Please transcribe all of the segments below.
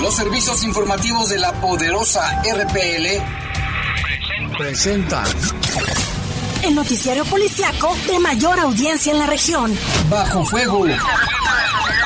Los servicios informativos de la poderosa RPL presentan el noticiario policiaco de mayor audiencia en la región. Bajo fuego.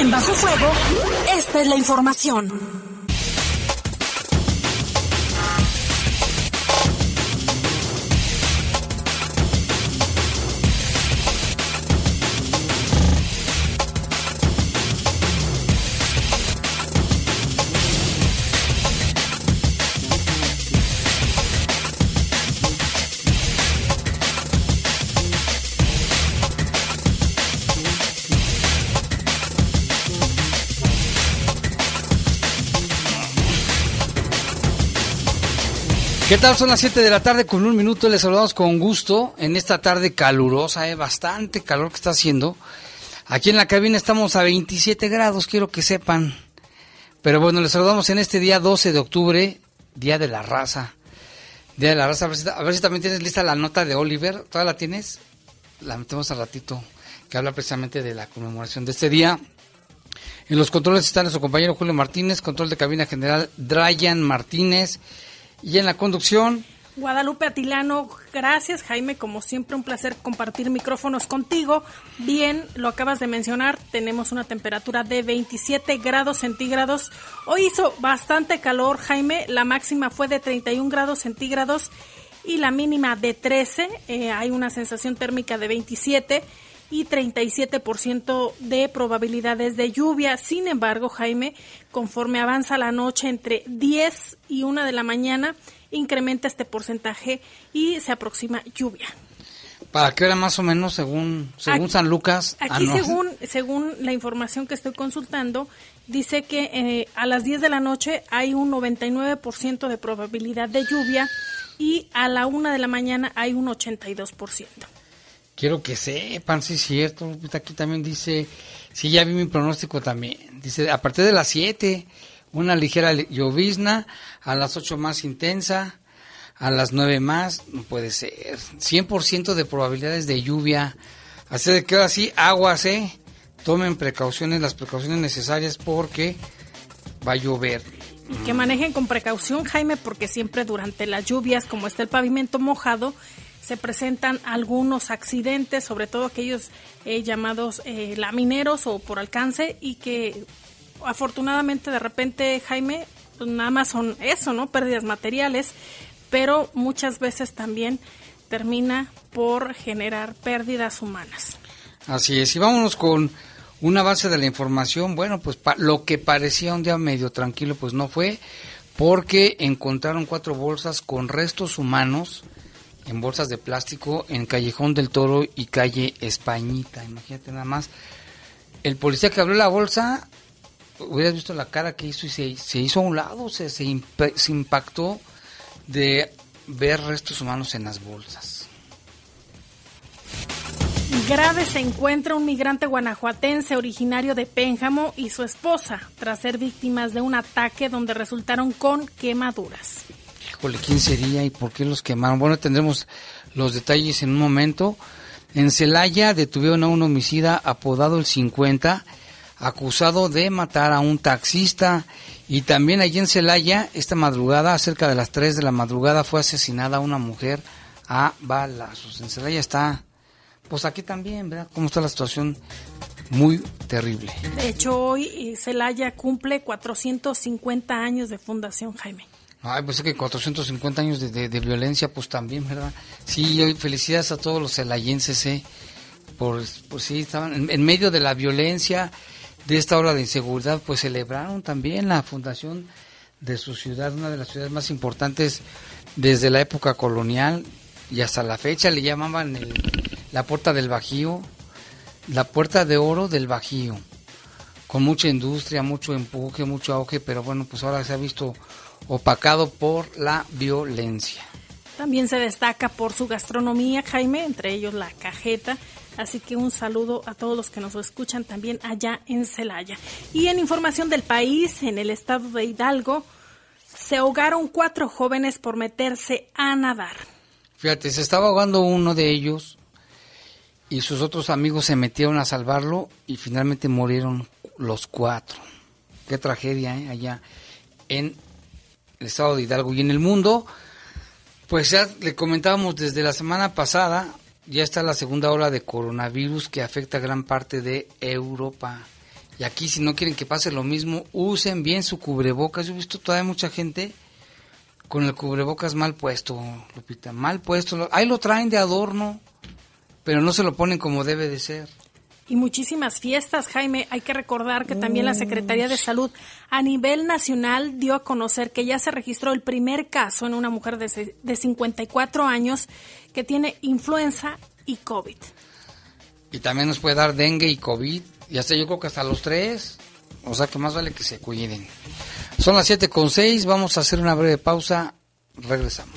En Bajo Fuego, esta es la información. Tal? Son las 7 de la tarde con un minuto. Les saludamos con gusto en esta tarde calurosa, eh, bastante calor que está haciendo. Aquí en la cabina estamos a 27 grados, quiero que sepan. Pero bueno, les saludamos en este día 12 de octubre, Día de la Raza. Día de la Raza, a ver si, también tienes lista la nota de Oliver. ¿Toda la tienes? La metemos al ratito, que habla precisamente de la conmemoración de este día. En los controles están nuestro compañero Julio Martínez, control de cabina general Dryan Martínez. Y en la conducción. Guadalupe Atilano, gracias Jaime, como siempre un placer compartir micrófonos contigo. Bien, lo acabas de mencionar, tenemos una temperatura de 27 grados centígrados. Hoy hizo bastante calor Jaime, la máxima fue de 31 grados centígrados y la mínima de 13. Eh, hay una sensación térmica de 27 y 37% de probabilidades de lluvia. Sin embargo, Jaime, conforme avanza la noche entre 10 y 1 de la mañana, incrementa este porcentaje y se aproxima lluvia. ¿Para qué hora más o menos según, según San Lucas? Aquí según, según la información que estoy consultando, dice que eh, a las 10 de la noche hay un 99% de probabilidad de lluvia y a la 1 de la mañana hay un 82%. Quiero que sepan, sí es cierto. Aquí también dice, sí, ya vi mi pronóstico también. Dice, a partir de las 7, una ligera llovizna, a las 8 más intensa, a las 9 más, no puede ser. 100% de probabilidades de lluvia. Así de que así, aguas, ¿eh? Tomen precauciones, las precauciones necesarias porque va a llover. que manejen con precaución, Jaime, porque siempre durante las lluvias, como está el pavimento mojado, se presentan algunos accidentes, sobre todo aquellos eh, llamados eh, lamineros o por alcance y que afortunadamente de repente, Jaime, pues nada más son eso, ¿no? Pérdidas materiales, pero muchas veces también termina por generar pérdidas humanas. Así es, y vámonos con una base de la información. Bueno, pues lo que parecía un día medio tranquilo, pues no fue, porque encontraron cuatro bolsas con restos humanos en bolsas de plástico en Callejón del Toro y calle Españita. Imagínate nada más. El policía que abrió la bolsa, hubieras visto la cara que hizo y se, hizo a un lado, se, se, impactó de ver restos humanos en las bolsas. Grave se encuentra un migrante guanajuatense originario de Pénjamo y su esposa tras ser víctimas de un ataque donde resultaron con quemaduras. ¿Quién sería y por qué los quemaron? Bueno, tendremos los detalles en un momento. En Celaya detuvieron a un homicida apodado el 50, acusado de matar a un taxista. Y también allí en Celaya, esta madrugada, cerca de las 3 de la madrugada, fue asesinada una mujer a balazos. En Celaya está, pues aquí también, ¿verdad? ¿Cómo está la situación? Muy terrible. De hecho, hoy eh, Celaya cumple 450 años de fundación, Jaime. Ay, pues es que 450 años de, violencia, pues también, ¿verdad? Sí, felicidades a todos los celayenses, ¿eh? Por, pues sí, estaban en, medio de la violencia, de esta hora de inseguridad, pues celebraron también la fundación de su ciudad, una de las ciudades más importantes desde la época colonial y hasta la fecha le llamaban la puerta del Bajío, la puerta de oro del Bajío con mucha industria, mucho empuje, mucho auge, pero bueno, pues ahora se ha visto opacado por la violencia. También se destaca por su gastronomía, Jaime, entre ellos la cajeta. Así que un saludo a todos los que nos escuchan también allá en Celaya. Y en información del país, en el estado de Hidalgo, se ahogaron cuatro jóvenes por meterse a nadar. Fíjate, se estaba ahogando uno de ellos y sus otros amigos se metieron a salvarlo y finalmente murieron los cuatro. Qué tragedia, ¿eh? Allá en el estado de Hidalgo y en el mundo. Pues ya le comentábamos desde la semana pasada, ya está la segunda ola de coronavirus que afecta a gran parte de Europa. Y aquí si no quieren que pase lo mismo, usen bien su cubrebocas. Yo he visto todavía mucha gente con el cubrebocas mal puesto, Lupita, mal puesto. Ahí lo traen de adorno, pero no se lo ponen como debe de ser y muchísimas fiestas, Jaime. Hay que recordar que también la Secretaría de Salud a nivel nacional dio a conocer que ya se registró el primer caso en una mujer de, de 54 años que tiene influenza y COVID. Y también nos puede dar dengue y COVID, y hasta yo creo que hasta los tres. O sea que más vale que se cuiden. Son las 7 con 6, vamos a hacer una breve pausa, regresamos.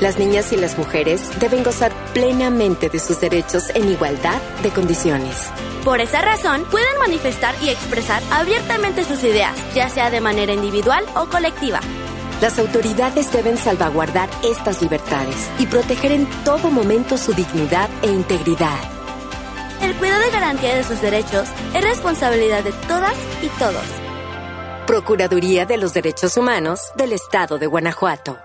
Las niñas y las mujeres deben gozar plenamente de sus derechos en igualdad de condiciones. Por esa razón, pueden manifestar y expresar abiertamente sus ideas, ya sea de manera individual o colectiva. Las autoridades deben salvaguardar estas libertades y proteger en todo momento su dignidad e integridad. El cuidado y garantía de sus derechos es responsabilidad de todas y todos. Procuraduría de los Derechos Humanos del Estado de Guanajuato.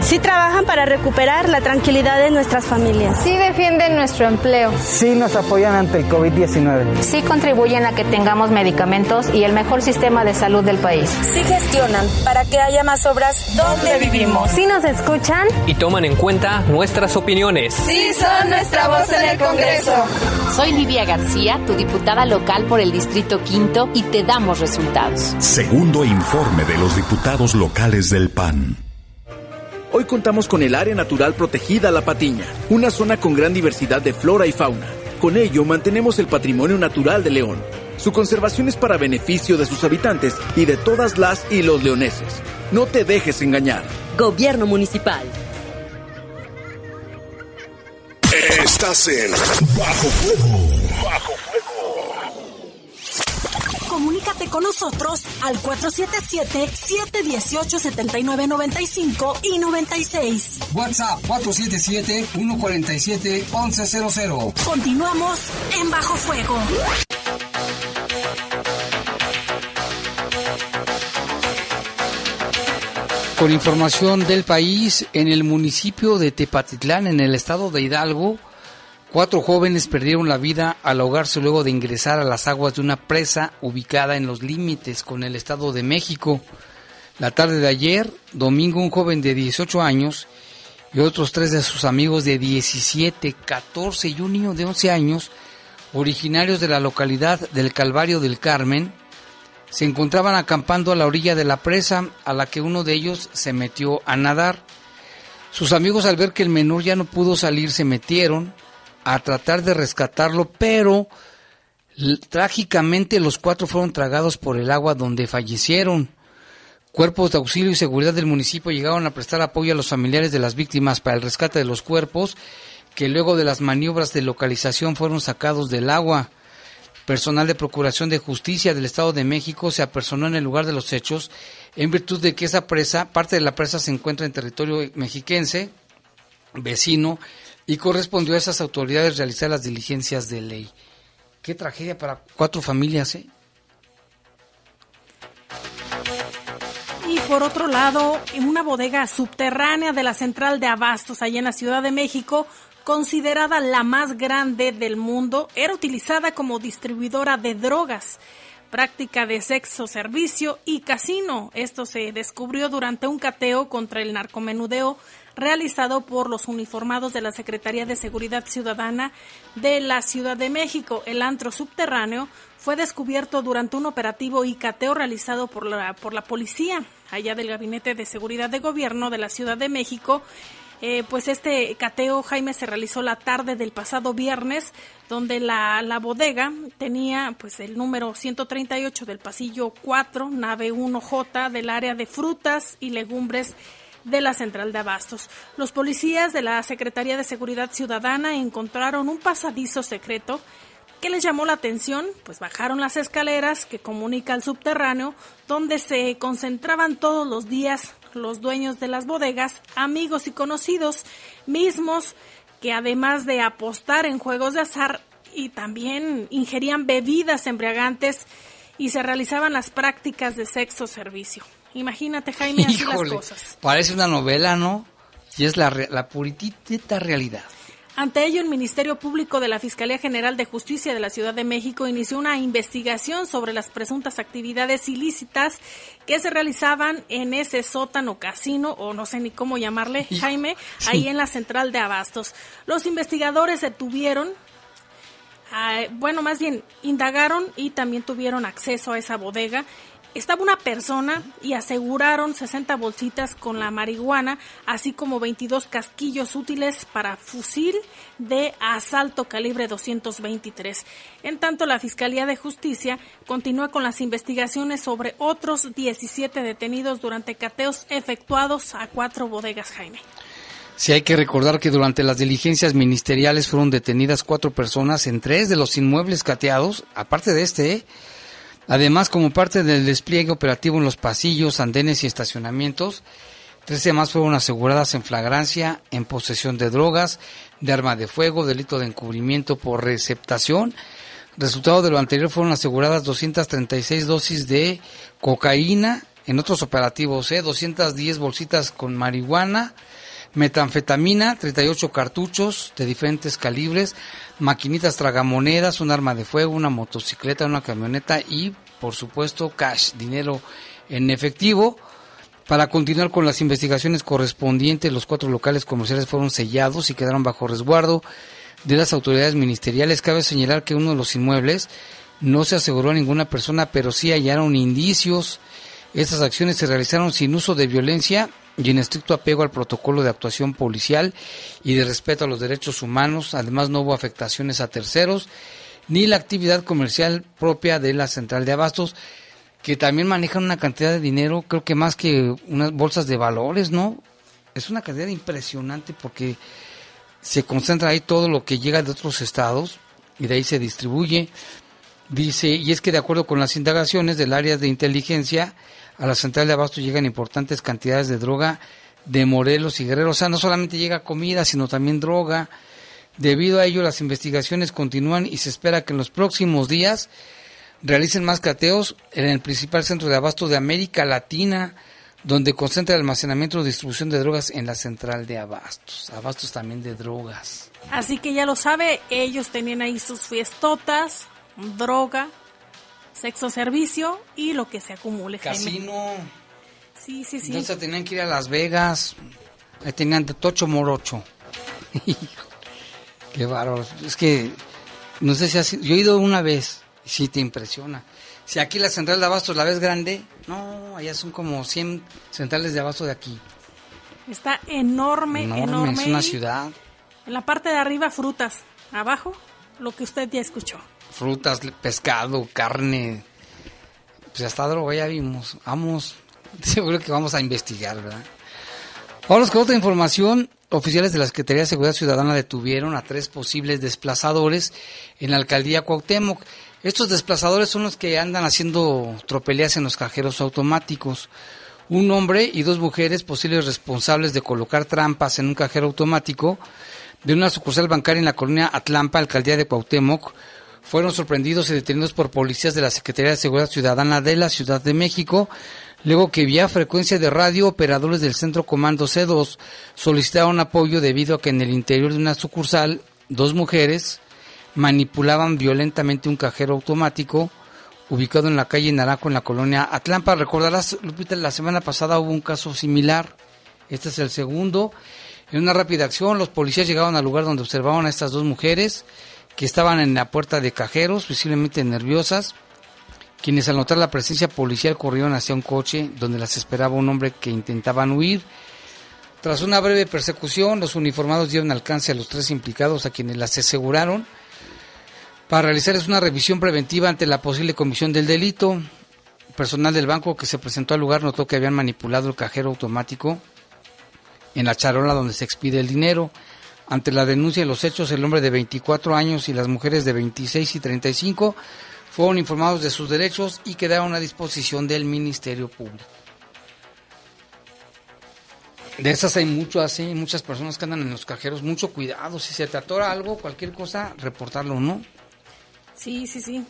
Sí trabajan para recuperar la tranquilidad de nuestras familias. Sí defienden nuestro empleo. Sí nos apoyan ante el COVID-19. Sí contribuyen a que tengamos medicamentos y el mejor sistema de salud del país. Sí gestionan para que haya más obras donde vivimos. Sí nos escuchan. Y toman en cuenta nuestras opiniones. Sí son nuestra voz en el Congreso. Soy Livia García, tu diputada local por el Distrito Quinto y te damos resultados. Segundo informe de los diputados locales del PAN. Hoy contamos con el Área Natural Protegida La Patiña, una zona con gran diversidad de flora y fauna. Con ello mantenemos el patrimonio natural de León. Su conservación es para beneficio de sus habitantes y de todas las y los leoneses. No te dejes engañar. Gobierno Municipal. Estás en Bajo Fuego. Bajo Comunícate con nosotros al 477-718-7995 y 96. WhatsApp 477-147-1100. Continuamos en Bajo Fuego. Con información del país, en el municipio de Tepatitlán, en el estado de Hidalgo, Cuatro jóvenes perdieron la vida al ahogarse luego de ingresar a las aguas de una presa ubicada en los límites con el Estado de México. La tarde de ayer, domingo, un joven de 18 años y otros tres de sus amigos de 17, 14 y un niño de 11 años, originarios de la localidad del Calvario del Carmen, se encontraban acampando a la orilla de la presa a la que uno de ellos se metió a nadar. Sus amigos al ver que el menor ya no pudo salir se metieron, a tratar de rescatarlo, pero trágicamente los cuatro fueron tragados por el agua donde fallecieron. Cuerpos de auxilio y seguridad del municipio llegaron a prestar apoyo a los familiares de las víctimas para el rescate de los cuerpos, que luego de las maniobras de localización fueron sacados del agua. Personal de Procuración de Justicia del Estado de México se apersonó en el lugar de los hechos en virtud de que esa presa, parte de la presa se encuentra en territorio mexiquense, vecino, y correspondió a esas autoridades realizar las diligencias de ley. Qué tragedia para cuatro familias, ¿eh? Y por otro lado, en una bodega subterránea de la central de abastos allá en la Ciudad de México, considerada la más grande del mundo, era utilizada como distribuidora de drogas, práctica de sexo, servicio y casino. Esto se descubrió durante un cateo contra el narcomenudeo realizado por los uniformados de la Secretaría de Seguridad Ciudadana de la Ciudad de México. El antro subterráneo fue descubierto durante un operativo y cateo realizado por la, por la policía allá del Gabinete de Seguridad de Gobierno de la Ciudad de México eh, pues este cateo, Jaime, se realizó la tarde del pasado viernes, donde la, la bodega tenía pues el número 138 del pasillo 4, nave 1J del área de frutas y legumbres de la central de abastos. Los policías de la Secretaría de Seguridad Ciudadana encontraron un pasadizo secreto que les llamó la atención, pues bajaron las escaleras que comunica al subterráneo, donde se concentraban todos los días los dueños de las bodegas, amigos y conocidos, mismos que además de apostar en juegos de azar y también ingerían bebidas embriagantes y se realizaban las prácticas de sexo servicio. Imagínate, Jaime, así las cosas. Parece una novela, ¿no? Y es la, la puritita realidad. Ante ello, el Ministerio Público de la Fiscalía General de Justicia de la Ciudad de México inició una investigación sobre las presuntas actividades ilícitas que se realizaban en ese sótano casino, o no sé ni cómo llamarle, Jaime, ahí en la central de Abastos. Los investigadores detuvieron ah, bueno, más bien indagaron y también tuvieron acceso a esa bodega estaba una persona y aseguraron 60 bolsitas con la marihuana, así como 22 casquillos útiles para fusil de asalto calibre 223. En tanto, la Fiscalía de Justicia continúa con las investigaciones sobre otros 17 detenidos durante cateos efectuados a cuatro bodegas, Jaime. Sí, hay que recordar que durante las diligencias ministeriales fueron detenidas cuatro personas en tres de los inmuebles cateados, aparte de este, ¿eh? Además, como parte del despliegue operativo en los pasillos, andenes y estacionamientos, 13 más fueron aseguradas en flagrancia, en posesión de drogas, de arma de fuego, delito de encubrimiento por receptación. Resultado de lo anterior fueron aseguradas 236 dosis de cocaína, en otros operativos, ¿eh? 210 bolsitas con marihuana, metanfetamina, 38 cartuchos de diferentes calibres, maquinitas tragamonedas, un arma de fuego, una motocicleta, una camioneta y, por supuesto, cash, dinero en efectivo. Para continuar con las investigaciones correspondientes, los cuatro locales comerciales fueron sellados y quedaron bajo resguardo de las autoridades ministeriales. Cabe señalar que uno de los inmuebles no se aseguró a ninguna persona, pero sí hallaron indicios. Estas acciones se realizaron sin uso de violencia y en estricto apego al protocolo de actuación policial y de respeto a los derechos humanos. Además, no hubo afectaciones a terceros ni la actividad comercial propia de la central de abastos, que también manejan una cantidad de dinero, creo que más que unas bolsas de valores, ¿no? Es una cantidad impresionante porque se concentra ahí todo lo que llega de otros estados y de ahí se distribuye. Dice, y es que de acuerdo con las indagaciones del área de inteligencia, a la central de abasto llegan importantes cantidades de droga de Morelos y Guerrero. O sea, no solamente llega comida, sino también droga. Debido a ello, las investigaciones continúan y se espera que en los próximos días realicen más cateos en el principal centro de abasto de América Latina, donde concentra el almacenamiento y distribución de drogas en la central de abastos. Abastos también de drogas. Así que ya lo sabe, ellos tenían ahí sus fiestotas, droga, sexo servicio y lo que se acumule. Casino. Sí, sí, sí. Entonces tenían que ir a Las Vegas. Ahí tenían de Tocho Morocho. Qué bárbaro. Es que, no sé si has, yo he ido una vez. Y sí te impresiona. Si aquí la central de abasto la ves grande, no, allá son como 100 centrales de abasto de aquí. Está enorme, enorme. enorme. Es una ciudad. En la parte de arriba frutas, abajo lo que usted ya escuchó frutas, pescado, carne. Pues hasta droga ya vimos. Vamos, seguro que vamos a investigar, ¿verdad? Vamos con otra información. Oficiales de la Secretaría de Seguridad Ciudadana detuvieron a tres posibles desplazadores en la alcaldía Cuauhtémoc. Estos desplazadores son los que andan haciendo tropeleas en los cajeros automáticos. Un hombre y dos mujeres posibles responsables de colocar trampas en un cajero automático de una sucursal bancaria en la colonia Atlampa, alcaldía de Cuauhtémoc, fueron sorprendidos y detenidos por policías de la Secretaría de Seguridad Ciudadana de la Ciudad de México, luego que vía frecuencia de radio operadores del Centro Comando C2 solicitaron apoyo debido a que en el interior de una sucursal dos mujeres manipulaban violentamente un cajero automático ubicado en la calle Naranjo en la colonia Atlampa. Recordarás, Lupita, la semana pasada hubo un caso similar. Este es el segundo. En una rápida acción, los policías llegaron al lugar donde observaban a estas dos mujeres que estaban en la puerta de cajeros, visiblemente nerviosas, quienes al notar la presencia policial corrieron hacia un coche donde las esperaba un hombre que intentaban huir. Tras una breve persecución, los uniformados dieron alcance a los tres implicados a quienes las aseguraron para realizarles una revisión preventiva ante la posible comisión del delito. Personal del banco que se presentó al lugar notó que habían manipulado el cajero automático en la charola donde se expide el dinero. Ante la denuncia de los hechos, el hombre de 24 años y las mujeres de 26 y 35 fueron informados de sus derechos y quedaron a disposición del Ministerio Público. De esas hay mucho así, muchas personas que andan en los cajeros, mucho cuidado, si se te atora algo, cualquier cosa, reportarlo, ¿no? Sí, sí, sí.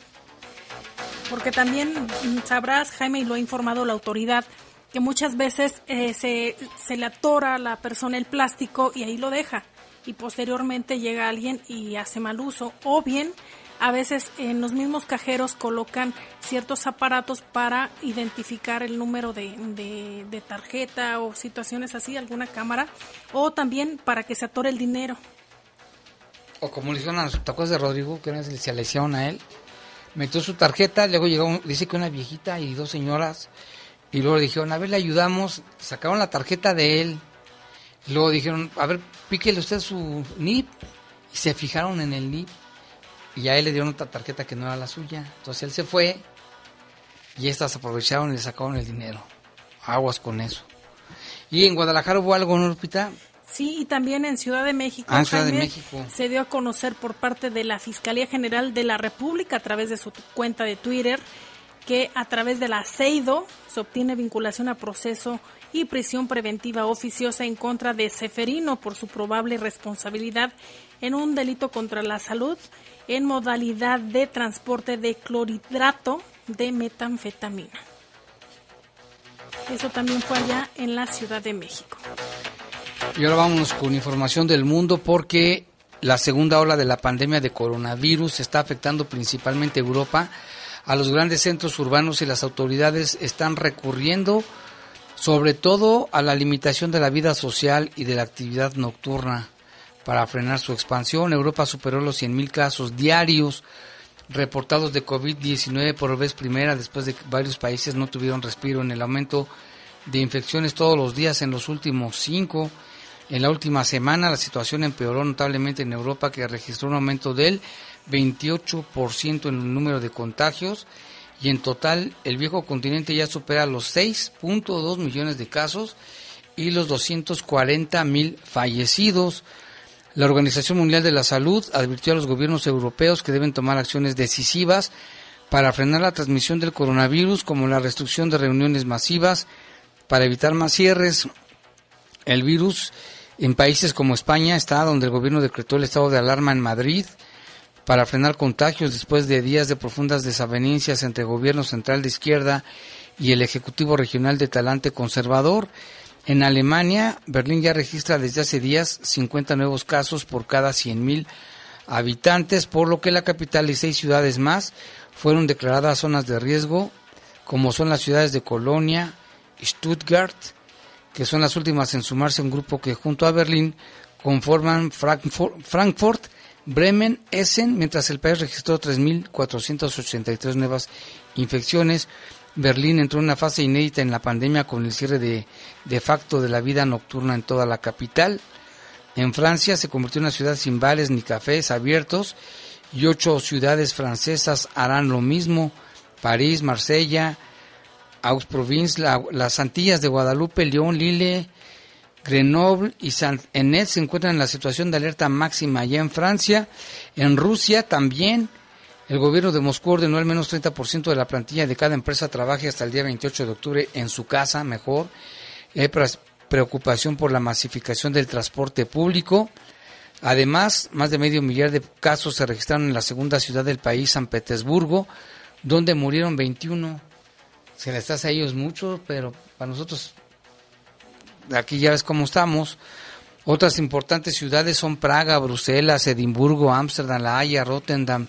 Porque también sabrás, Jaime, y lo ha informado la autoridad, que muchas veces eh, se, se le atora a la persona el plástico y ahí lo deja. Y posteriormente llega alguien y hace mal uso. O bien a veces en los mismos cajeros colocan ciertos aparatos para identificar el número de, de, tarjeta o situaciones así, alguna cámara, o también para que se atore el dinero. O como le hicieron a los tacos de Rodrigo, que se le a él, metió su tarjeta, luego llegó, dice que una viejita y dos señoras, y luego le dijeron, a ver, le ayudamos, sacaron la tarjeta de él, luego dijeron, a ver, píquele usted su NIP, y se fijaron en el NIP y a él le dieron otra tarjeta que no era la suya. Entonces él se fue y estas aprovecharon y le sacaron el dinero. Aguas con eso. ¿Y en Guadalajara hubo algo, no, Lupita? Sí, y también en Ciudad de México. Ah, Ciudad de México. Se dio a conocer por parte de la Fiscalía General de la República a través de su cuenta de Twitter que a través de la se obtiene vinculación a proceso y prisión preventiva oficiosa en contra de Seferino por su probable responsabilidad en un delito contra la salud en modalidad de transporte de clorhidrato de metanfetamina. Eso también fue allá en la Ciudad de México. Y ahora vámonos con información del mundo porque la segunda ola de la pandemia de coronavirus está afectando principalmente Europa. A los grandes centros urbanos y las autoridades están recurriendo sobre todo a la limitación de la vida social y de la actividad nocturna para frenar su expansión. Europa superó los 100.000 casos diarios reportados de COVID-19 por vez primera después de que varios países no tuvieron respiro en el aumento de infecciones todos los días en los últimos cinco. En la última semana la situación empeoró notablemente en Europa que registró un aumento del 28% en el número de contagios y en total el viejo continente ya supera los 6.2 millones de casos y los 240 mil fallecidos. La Organización Mundial de la Salud advirtió a los gobiernos europeos que deben tomar acciones decisivas para frenar la transmisión del coronavirus, como la restricción de reuniones masivas, para evitar más cierres. El virus en países como España está donde el gobierno decretó el estado de alarma en Madrid para frenar contagios después de días de profundas desavenencias entre el gobierno central de izquierda y el Ejecutivo Regional de Talante Conservador. En Alemania, Berlín ya registra desde hace días 50 nuevos casos por cada 100.000 habitantes, por lo que la capital y seis ciudades más fueron declaradas zonas de riesgo, como son las ciudades de Colonia, Stuttgart, que son las últimas en sumarse a un grupo que junto a Berlín conforman Frankfurt, Essen, mientras el país registró 3.483 nuevas infecciones, Berlín entró en una fase inédita en la pandemia con el cierre de, de facto de la vida nocturna en toda la capital. En Francia se convirtió en una ciudad sin bares ni cafés abiertos y ocho ciudades francesas harán lo mismo. París, Marsella, Aux-Provence, las Antillas de Guadalupe, León, Lille, Grenoble y Saint-Enet se encuentran en la situación de alerta máxima allá en Francia. En Rusia también el gobierno de Moscú ordenó al menos 30% de la plantilla de cada empresa trabaje hasta el día 28 de octubre en su casa, mejor. Hay preocupación por la masificación del transporte público. Además, más de medio millar de casos se registraron en la segunda ciudad del país, San Petersburgo, donde murieron 21. Se les hace a ellos mucho, pero para nosotros, aquí ya ves cómo estamos. Otras importantes ciudades son Praga, Bruselas, Edimburgo, Ámsterdam, La Haya, Rotterdam,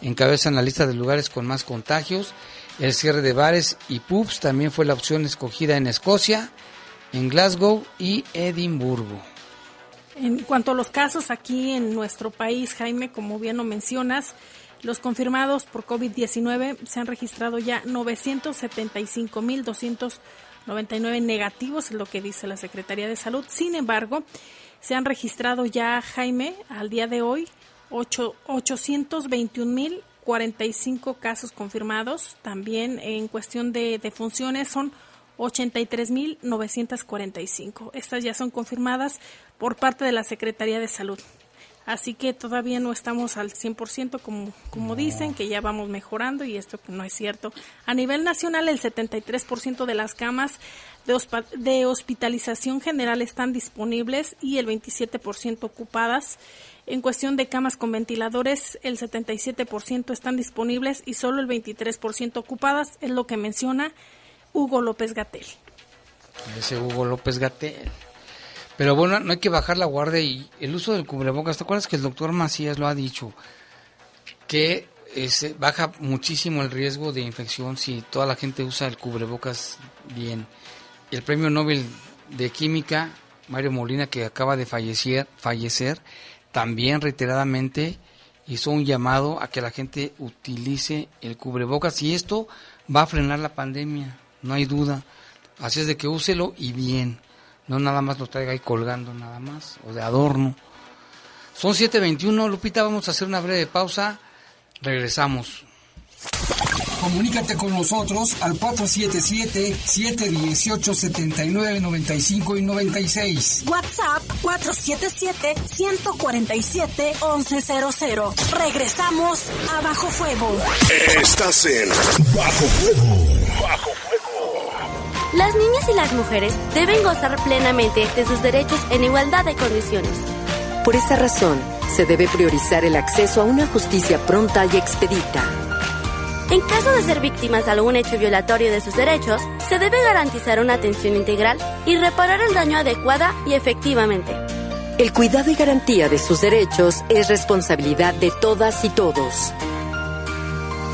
encabezan la lista de lugares con más contagios. El cierre de bares y pubs también fue la opción escogida en Escocia, en Glasgow y Edimburgo. En cuanto a los casos aquí en nuestro país, Jaime, como bien lo mencionas, los confirmados por COVID-19 se han registrado ya 975.299 negativos, es lo que dice la Secretaría de Salud. Sin embargo, se han registrado ya, Jaime, al día de hoy, 821.045 casos confirmados. También en cuestión de defunciones son 83.945. Estas ya son confirmadas por parte de la Secretaría de Salud. Así que todavía no estamos al 100% como, como dicen, que ya vamos mejorando y esto no es cierto. A nivel nacional, el 73% de las camas de, de hospitalización general están disponibles y el 27% ocupadas. En cuestión de camas con ventiladores, el 77% están disponibles y solo el 23% ocupadas, es lo que menciona Hugo López Gatel. Ese Hugo López Gatel. Pero bueno, no hay que bajar la guardia y el uso del cubrebocas. ¿Te acuerdas que el doctor Macías lo ha dicho? Que baja muchísimo el riesgo de infección si toda la gente usa el cubrebocas bien. El premio Nobel de Química, Mario Molina, que acaba de fallecer, fallecer también reiteradamente hizo un llamado a que la gente utilice el cubrebocas y esto va a frenar la pandemia, no hay duda. Así es de que úselo y bien no nada más lo traiga ahí colgando nada más, o de adorno. Son 7.21, Lupita, vamos a hacer una breve pausa, regresamos. Comunícate con nosotros al 477-718-7995 y 96. WhatsApp 477-147-1100. Regresamos a Bajo Fuego. Estás en Bajo Fuego. Bajo las niñas y las mujeres deben gozar plenamente de sus derechos en igualdad de condiciones. Por esa razón, se debe priorizar el acceso a una justicia pronta y expedita. En caso de ser víctimas de algún hecho violatorio de sus derechos, se debe garantizar una atención integral y reparar el daño adecuada y efectivamente. El cuidado y garantía de sus derechos es responsabilidad de todas y todos.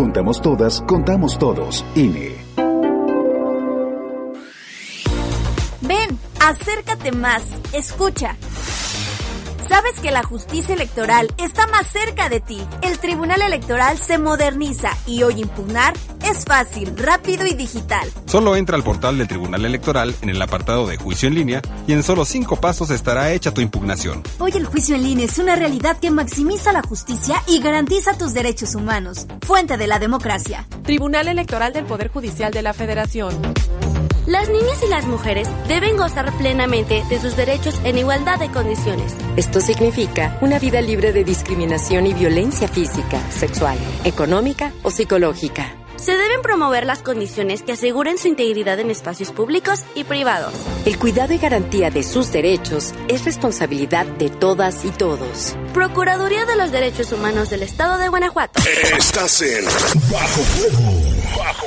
Contamos todas, contamos todos. INE. Ven, acércate más, escucha. ¿Sabes que la justicia electoral está más cerca de ti? El Tribunal Electoral se moderniza y hoy impugnar es fácil, rápido y digital. Solo entra al portal del Tribunal Electoral en el apartado de juicio en línea y en solo cinco pasos estará hecha tu impugnación. Hoy el juicio en línea es una realidad que maximiza la justicia y garantiza tus derechos humanos. Fuente de la democracia. Tribunal Electoral del Poder Judicial de la Federación. Las niñas y las mujeres deben gozar plenamente de sus derechos en igualdad de condiciones. Esto significa una vida libre de discriminación y violencia física, sexual, económica o psicológica. Se deben promover las condiciones que aseguren su integridad en espacios públicos y privados. El cuidado y garantía de sus derechos es responsabilidad de todas y todos. Procuraduría de los Derechos Humanos del Estado de Guanajuato. Estás en Bajo Fuego. Bajo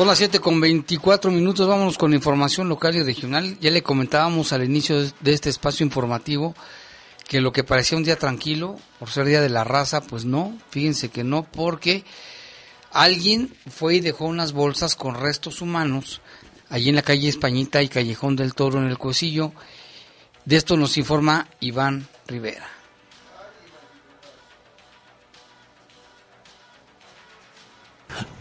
Son las 7 con 24 minutos, vámonos con información local y regional. Ya le comentábamos al inicio de este espacio informativo que lo que parecía un día tranquilo, por ser día de la raza, pues no, fíjense que no, porque alguien fue y dejó unas bolsas con restos humanos allí en la calle Españita y Callejón del Toro en el Cuecillo. De esto nos informa Iván Rivera.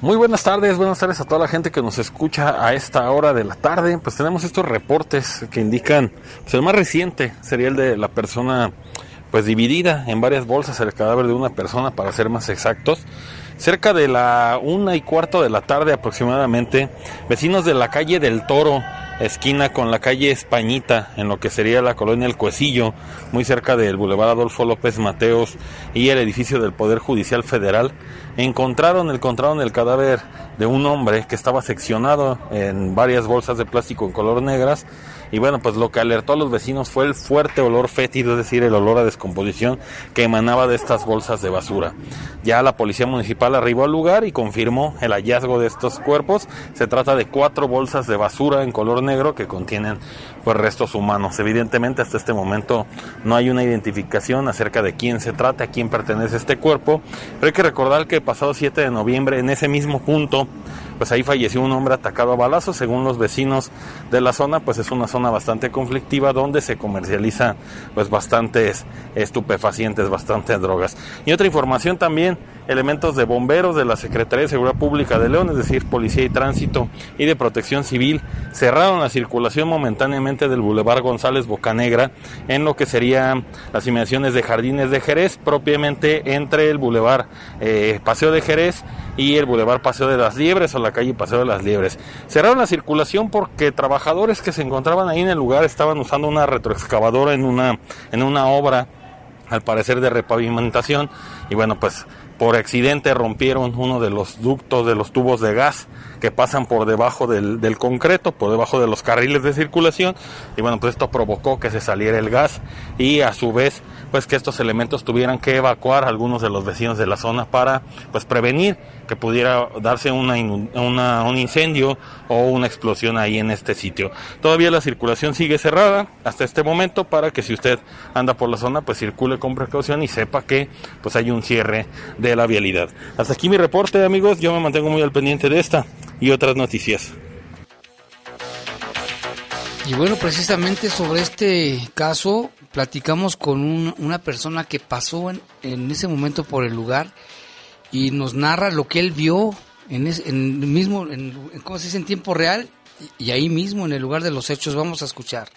Muy buenas tardes, buenas tardes a toda la gente que nos escucha a esta hora de la tarde. Pues tenemos estos reportes que indican, pues el más reciente sería el de la persona pues dividida en varias bolsas, el cadáver de una persona para ser más exactos. Cerca de la una y cuarto de la tarde aproximadamente, vecinos de la calle del Toro, esquina con la calle Españita, en lo que sería la colonia El Cuecillo, muy cerca del Boulevard Adolfo López Mateos y el edificio del Poder Judicial Federal, encontraron, encontraron el cadáver de un hombre que estaba seccionado en varias bolsas de plástico en color negras y bueno, pues lo que alertó a los vecinos fue el fuerte olor fétido, es decir, el olor a descomposición que emanaba de estas bolsas de basura. Ya la policía municipal arribó al lugar y confirmó el hallazgo de estos cuerpos. Se trata de cuatro bolsas de basura en color negro que contienen pues restos humanos. Evidentemente hasta este momento no hay una identificación acerca de quién se trata, a quién pertenece este cuerpo, pero hay que recordar que el pasado 7 de noviembre en ese mismo punto pues ahí falleció un hombre atacado a balazos, según los vecinos de la zona, pues es una zona bastante conflictiva donde se comercializa pues bastantes estupefacientes, bastantes drogas. Y otra información también, elementos de bomberos de la Secretaría de Seguridad Pública de León, es decir, Policía y Tránsito y de Protección Civil, cerraron la circulación momentáneamente del Boulevard González Bocanegra en lo que serían las inmediaciones de Jardines de Jerez, propiamente entre el Boulevard eh, Paseo de Jerez y el Boulevard Paseo de las Liebres o la calle Paseo de las Liebres. Cerraron la circulación porque trabajadores que se encontraban ahí en el lugar estaban usando una retroexcavadora en una, en una obra, al parecer de repavimentación, y bueno, pues por accidente rompieron uno de los ductos de los tubos de gas que pasan por debajo del, concreto, por debajo de los carriles de circulación y bueno, pues esto provocó que se saliera el gas y a su vez pues que estos elementos tuvieran que evacuar a algunos de los vecinos de la zona para pues prevenir que pudiera darse un incendio o una explosión ahí en este sitio. Todavía la circulación sigue cerrada hasta este momento para que si usted anda por la zona pues circule con precaución y sepa que pues hay un cierre de la vialidad. Hasta aquí mi reporte amigos, yo me mantengo muy al pendiente de esta y otras noticias. Y bueno, precisamente sobre este caso platicamos con un, una persona que pasó en, en, ese momento por el lugar y nos narra lo que él vio en, ese, en mismo, en, ¿cómo se dice? En tiempo real y, y, ahí mismo en el lugar de los hechos. Vamos a escuchar.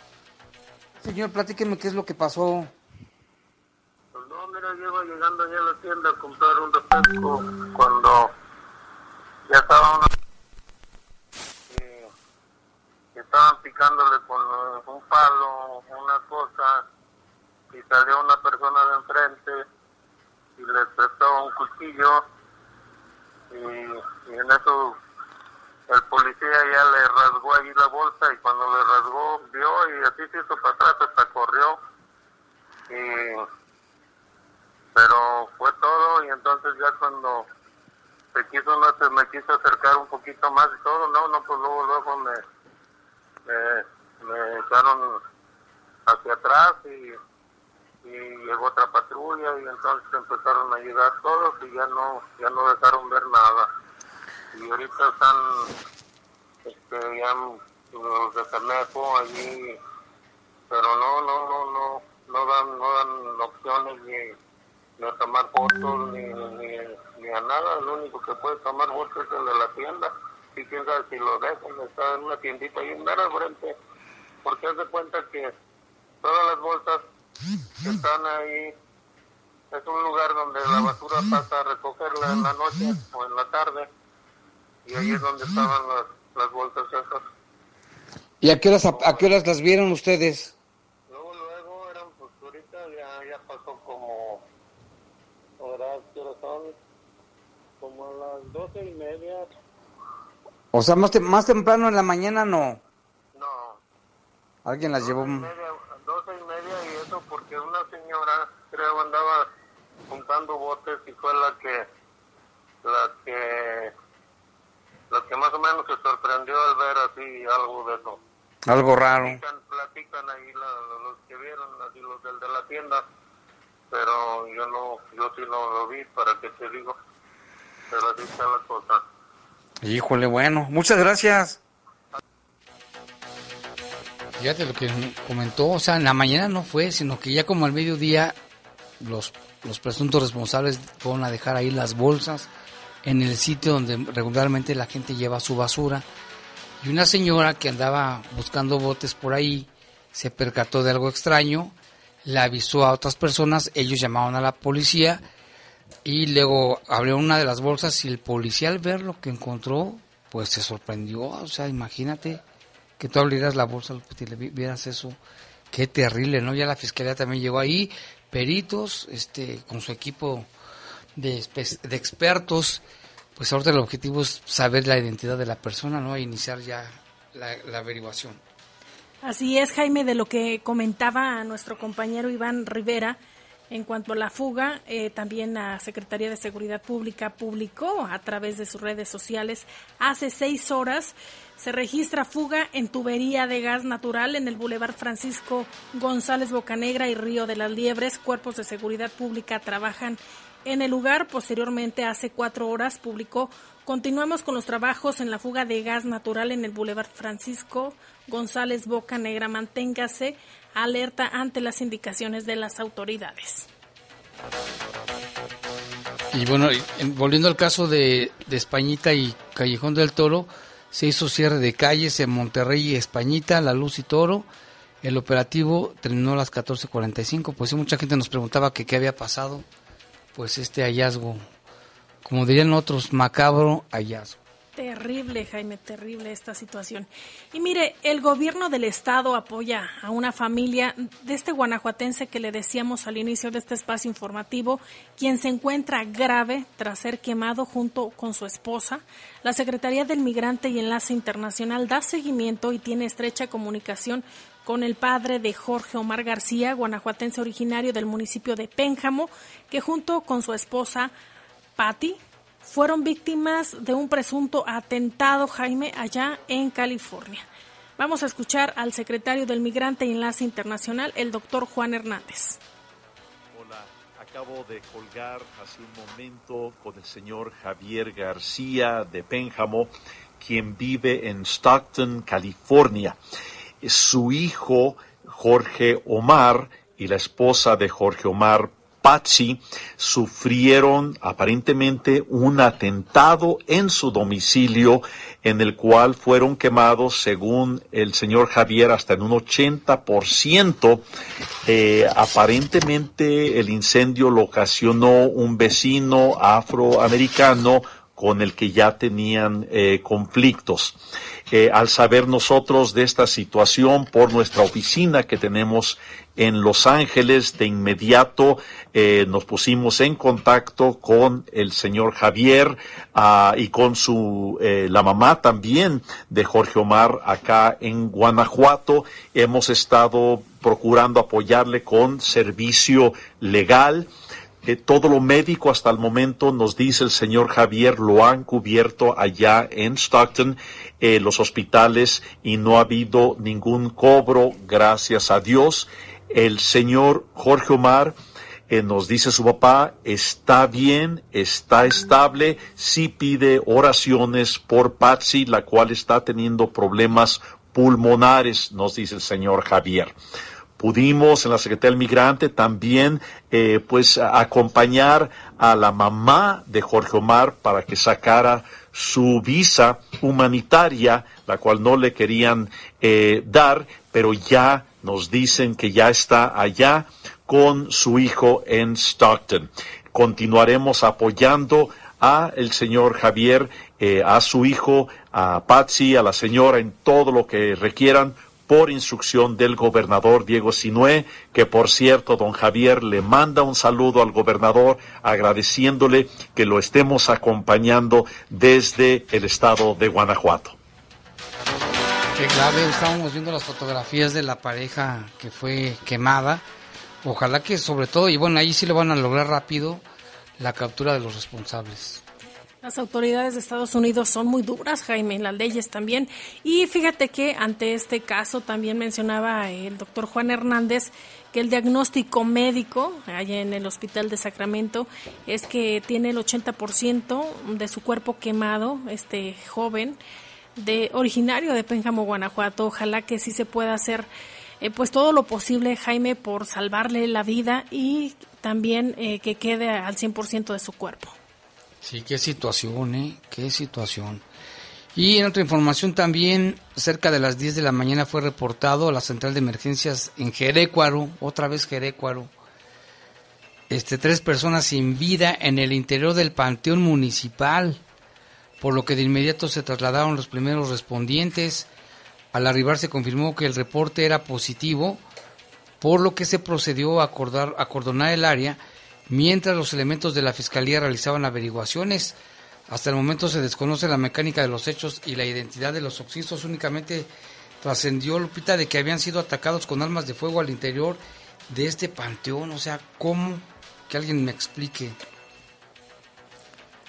Señor, platíqueme qué es lo que pasó. Pues no, mira, llego llegando ya a la tienda a comprar un refresco cuando ya estaba una estaban picándole con un palo, una cosa, y salió una persona de enfrente y le prestó un cuchillo y, y, en eso el policía ya le rasgó ahí la bolsa y cuando le rasgó vio y así se hizo para atrás hasta corrió y pero fue todo y entonces ya cuando se quiso no se me quiso acercar un poquito más y todo no no pues luego luego me me, me echaron hacia atrás y y llegó otra patrulla y entonces empezaron a llegar todos y ya no ya no dejaron ver nada. Y ahorita están este ya los de Canejo allí pero no no no no no dan no dan opciones ni, ni a tomar fotos ni, ni, ni a nada. Lo único que puede tomar fotos es el de la tienda quién sabe si lo dejan está en una tiendita ahí en al frente porque haz de cuenta que todas las bolsas que están ahí. Es un lugar donde la basura pasa a recogerla en la noche o en la tarde. Y ahí es donde estaban las, las bolsas esas. ¿Y a qué, horas, a, a qué horas las vieron ustedes? Luego, luego eran, pues ahorita ya, ya pasó como, horas, ¿qué horas son? Como a las doce y media. O sea, más, te, más temprano en la mañana no. No. Alguien las llevó. Doce y media y eso porque una señora creo andaba juntando botes y fue la que la que la que más o menos se sorprendió al ver así algo de eso. Algo raro. Platican, platican ahí la, los que vieron, así los del de la tienda, pero yo no, yo sí no lo vi, para qué te digo, pero así está la cosa. Híjole, bueno, muchas gracias. Fíjate lo que comentó, o sea, en la mañana no fue, sino que ya como al mediodía los, los presuntos responsables fueron a dejar ahí las bolsas en el sitio donde regularmente la gente lleva su basura. Y una señora que andaba buscando botes por ahí se percató de algo extraño, le avisó a otras personas, ellos llamaron a la policía y luego abrió una de las bolsas y el policía al ver lo que encontró, pues se sorprendió, o sea, imagínate que tú abrieras la bolsa y le vieras eso, qué terrible, ¿no? Ya la fiscalía también llegó ahí, peritos, este, con su equipo de, de expertos, pues ahorita el objetivo es saber la identidad de la persona, ¿no? E iniciar ya la, la averiguación. Así es, Jaime, de lo que comentaba nuestro compañero Iván Rivera, en cuanto a la fuga, eh, también la Secretaría de Seguridad Pública publicó a través de sus redes sociales hace seis horas se registra fuga en tubería de gas natural en el Boulevard Francisco González Bocanegra y Río de las Liebres. Cuerpos de seguridad pública trabajan en el lugar. Posteriormente, hace cuatro horas, publicó Continuamos con los trabajos en la fuga de gas natural en el Boulevard Francisco González Bocanegra. Manténgase alerta ante las indicaciones de las autoridades. Y bueno, volviendo al caso de, Españita y Callejón del Toro, se hizo cierre de calles en Monterrey y Españita, La Luz y Toro. El operativo terminó a las 14.45. Pues sí, mucha gente nos preguntaba qué había pasado. Pues este hallazgo, como dirían otros, macabro hallazgo. Terrible, Jaime, terrible esta situación. Y mire, el gobierno del estado apoya a una familia de este guanajuatense que le decíamos al inicio de este espacio informativo, quien se encuentra grave tras ser quemado junto con su esposa. La Secretaría del Migrante y Enlace Internacional da seguimiento y tiene estrecha comunicación con el padre de Jorge Omar García, guanajuatense originario del municipio de Pénjamo, que junto con su esposa Patti fueron víctimas de un presunto atentado, Jaime, allá en California. Vamos a escuchar al secretario del Migrante y Enlace Internacional, el doctor Juan Hernández. Hola, acabo de colgar hace un momento con el señor Javier García de Pénjamo, quien vive en Stockton, California. Su hijo, Jorge Omar, y la esposa de Jorge Omar, Patsy sufrieron aparentemente un atentado en su domicilio en el cual fueron quemados, según el señor Javier, hasta en un 80%. Eh, aparentemente el incendio lo ocasionó un vecino afroamericano con el que ya tenían eh, conflictos. Eh, al saber nosotros de esta situación por nuestra oficina que tenemos en Los Ángeles, de inmediato eh, nos pusimos en contacto con el señor Javier ah, y con su eh, la mamá también de Jorge Omar acá en Guanajuato. Hemos estado procurando apoyarle con servicio legal todo lo médico hasta el momento, nos dice el señor Javier, lo han cubierto allá en Stockton, eh, los hospitales, y no ha habido ningún cobro, gracias a Dios. El señor Jorge Omar, eh, nos dice su papá, está bien, está estable, sí pide oraciones por Patsy, la cual está teniendo problemas pulmonares, nos dice el señor Javier. Pudimos en la Secretaría del Migrante también eh, pues acompañar a la mamá de Jorge Omar para que sacara su visa humanitaria, la cual no le querían eh, dar, pero ya nos dicen que ya está allá con su hijo en Stockton. Continuaremos apoyando a el señor Javier, eh, a su hijo, a Patsy, a la señora en todo lo que requieran por instrucción del gobernador Diego Sinué, que por cierto, don Javier le manda un saludo al gobernador agradeciéndole que lo estemos acompañando desde el estado de Guanajuato. Estábamos viendo las fotografías de la pareja que fue quemada. Ojalá que sobre todo, y bueno, ahí sí le van a lograr rápido la captura de los responsables. Las autoridades de Estados Unidos son muy duras, Jaime, las leyes también. Y fíjate que ante este caso también mencionaba el doctor Juan Hernández que el diagnóstico médico allá en el hospital de Sacramento es que tiene el 80% de su cuerpo quemado, este joven, de originario de Pénjamo, Guanajuato. Ojalá que sí se pueda hacer eh, pues todo lo posible, Jaime, por salvarle la vida y también eh, que quede al 100% de su cuerpo. Sí, qué situación, ¿eh? Qué situación. Y en otra información también, cerca de las 10 de la mañana fue reportado a la central de emergencias en Jerecuaro, otra vez Jerecuaro, este, tres personas sin vida en el interior del panteón municipal, por lo que de inmediato se trasladaron los primeros respondientes. Al arribar se confirmó que el reporte era positivo, por lo que se procedió a acordar, acordonar el área mientras los elementos de la Fiscalía realizaban averiguaciones. Hasta el momento se desconoce la mecánica de los hechos y la identidad de los occisos. Únicamente trascendió, Lupita, de que habían sido atacados con armas de fuego al interior de este panteón. O sea, ¿cómo? Que alguien me explique.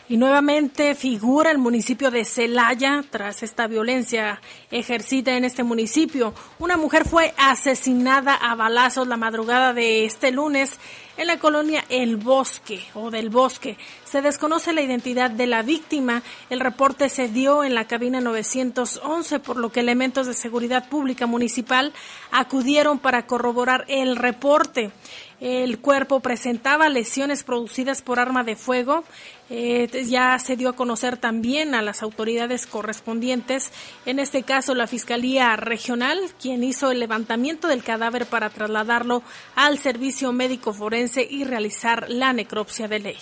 Y nuevamente figura el municipio de Celaya tras esta violencia ejercida en este municipio. Una mujer fue asesinada a balazos la madrugada de este lunes en la colonia El Bosque o del Bosque. Se desconoce la identidad de la víctima. El reporte se dio en la cabina 911, por lo que elementos de seguridad pública municipal acudieron para corroborar el reporte. El cuerpo presentaba lesiones producidas por arma de fuego. Eh, ya se dio a conocer también a las autoridades correspondientes, en este caso la Fiscalía Regional, quien hizo el levantamiento del cadáver para trasladarlo al servicio médico forense y realizar la necropsia de ley.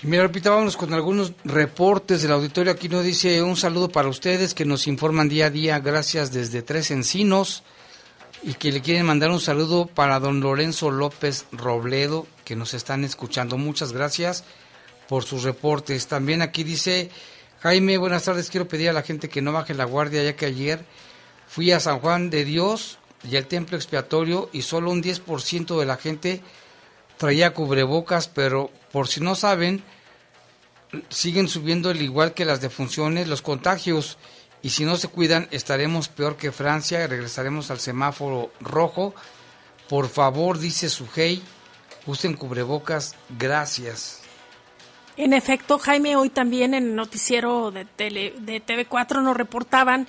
Y mira, repita, vámonos con algunos reportes del auditorio. Aquí nos dice un saludo para ustedes que nos informan día a día. Gracias desde Tres Encinos y que le quieren mandar un saludo para don Lorenzo López Robledo, que nos están escuchando. Muchas gracias por sus reportes. También aquí dice, Jaime, buenas tardes, quiero pedir a la gente que no baje la guardia, ya que ayer fui a San Juan de Dios y al templo expiatorio y solo un 10% de la gente traía cubrebocas, pero por si no saben, siguen subiendo al igual que las defunciones, los contagios y si no se cuidan estaremos peor que Francia, regresaremos al semáforo rojo. Por favor, dice Sujei, usen cubrebocas, gracias. En efecto, Jaime, hoy también en el noticiero de, tele, de TV4 nos reportaban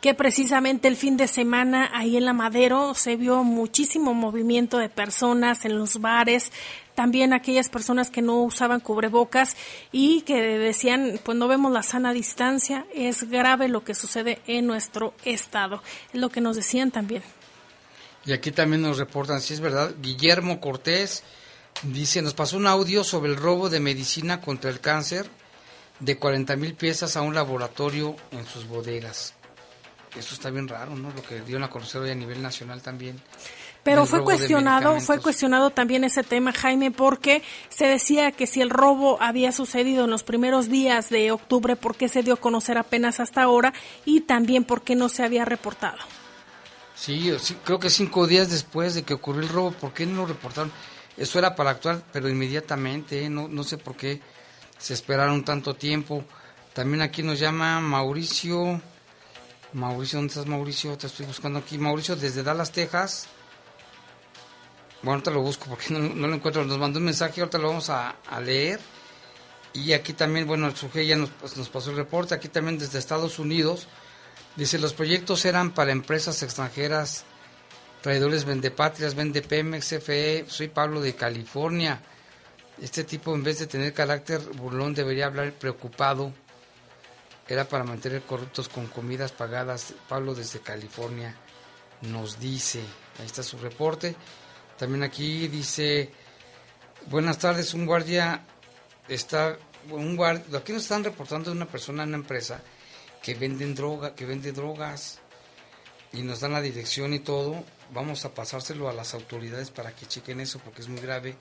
que precisamente el fin de semana ahí en la Madero se vio muchísimo movimiento de personas en los bares, también aquellas personas que no usaban cubrebocas y que decían, pues no vemos la sana distancia, es grave lo que sucede en nuestro estado. Es lo que nos decían también. Y aquí también nos reportan, si es verdad, Guillermo Cortés dice, nos pasó un audio sobre el robo de medicina contra el cáncer de 40 mil piezas a un laboratorio en sus bodegas. Eso está bien raro, ¿no? Lo que dio a conocer hoy a nivel nacional también. Pero fue cuestionado, fue cuestionado también ese tema, Jaime, porque se decía que si el robo había sucedido en los primeros días de octubre, ¿por qué se dio a conocer apenas hasta ahora? Y también por qué no se había reportado. Sí, sí, creo que cinco días después de que ocurrió el robo, ¿por qué no lo reportaron? Eso era para actuar, pero inmediatamente, ¿eh? no, no sé por qué se esperaron tanto tiempo. También aquí nos llama Mauricio. Mauricio, ¿dónde estás Mauricio? Te estoy buscando aquí. Mauricio desde Dallas, Texas. Bueno, ahorita lo busco porque no, lo encuentro. Nos mandó un mensaje, ahorita lo vamos a, leer. Y aquí también, bueno, el sujeto ya nos, pues, nos pasó el reporte. Aquí también desde Estados Unidos. Dice, los proyectos eran para empresas extranjeras, traidores vendepatrias, vende Pemex, CFE. Soy Pablo de California. Este tipo, en vez de tener carácter burlón, debería hablar preocupado. Era para mantener corruptos con comidas pagadas. Pablo desde California nos dice. Ahí está su reporte. También aquí dice, buenas tardes, un guardia está, un guardia, aquí nos están reportando de una persona en una empresa que venden droga, que vende drogas y nos dan la dirección y todo. Vamos a pasárselo a las autoridades para que chequen eso porque es muy grave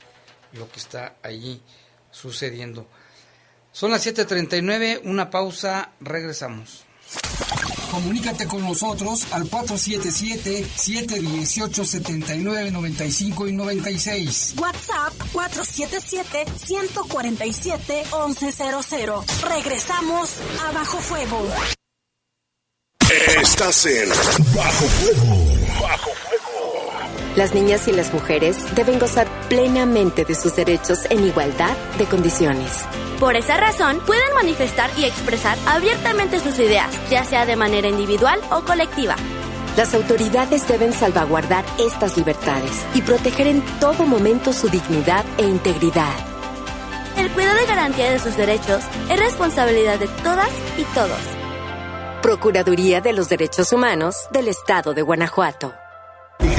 lo que está allí sucediendo. Son las 7:39, una pausa, regresamos. Comunícate con nosotros al 477-718-7995 y 96. WhatsApp 477-147-1100. Regresamos a Bajo Fuego. Estás en Bajo Fuego. Bajo Fuego. Las niñas y las mujeres deben gozar plenamente de sus derechos en igualdad de condiciones. Por esa razón, pueden manifestar y expresar abiertamente sus ideas, ya sea de manera individual o colectiva. Las autoridades deben salvaguardar estas libertades y proteger en todo momento su dignidad e integridad. El cuidado y garantía de sus derechos es responsabilidad de todas y todos. Procuraduría de los Derechos Humanos del Estado de Guanajuato.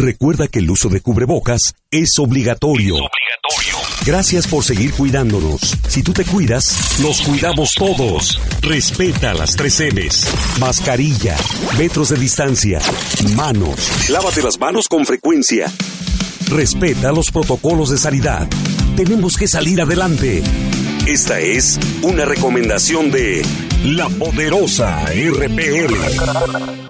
Recuerda que el uso de cubrebocas es obligatorio. Gracias por seguir cuidándonos. Si tú te cuidas, nos cuidamos todos. Respeta las tres M's. Mascarilla, metros de distancia, manos. Lávate las manos con frecuencia. Respeta los protocolos de sanidad. Tenemos que salir adelante. Esta es una recomendación de la poderosa RPL.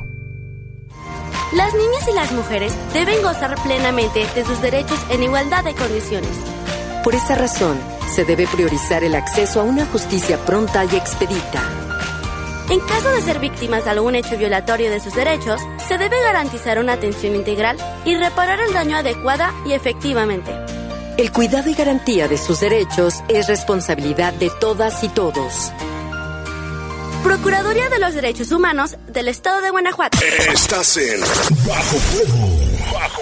Las niñas y las mujeres deben gozar plenamente de sus derechos en igualdad de condiciones. Por esa razón, se debe priorizar el acceso a una justicia pronta y expedita. En caso de ser víctimas de algún hecho violatorio de sus derechos, se debe garantizar una atención integral y reparar el daño adecuada y efectivamente. El cuidado y garantía de sus derechos es responsabilidad de todas y todos. Procuraduría de los Derechos Humanos del Estado de Guanajuato. Estás en Bajo Fuego. Bajo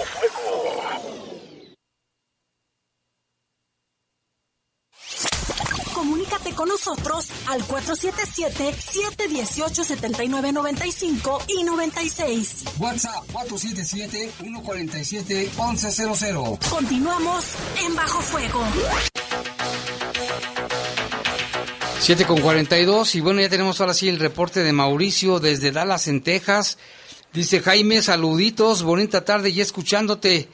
Comunícate con nosotros al 477-718-7995 y 96. WhatsApp 477-147-1100. Continuamos en Bajo Fuego. 7 con 42 y bueno, ya tenemos ahora sí el reporte de Mauricio desde Dallas, en Texas. Dice Jaime, saluditos, bonita tarde y escuchándote.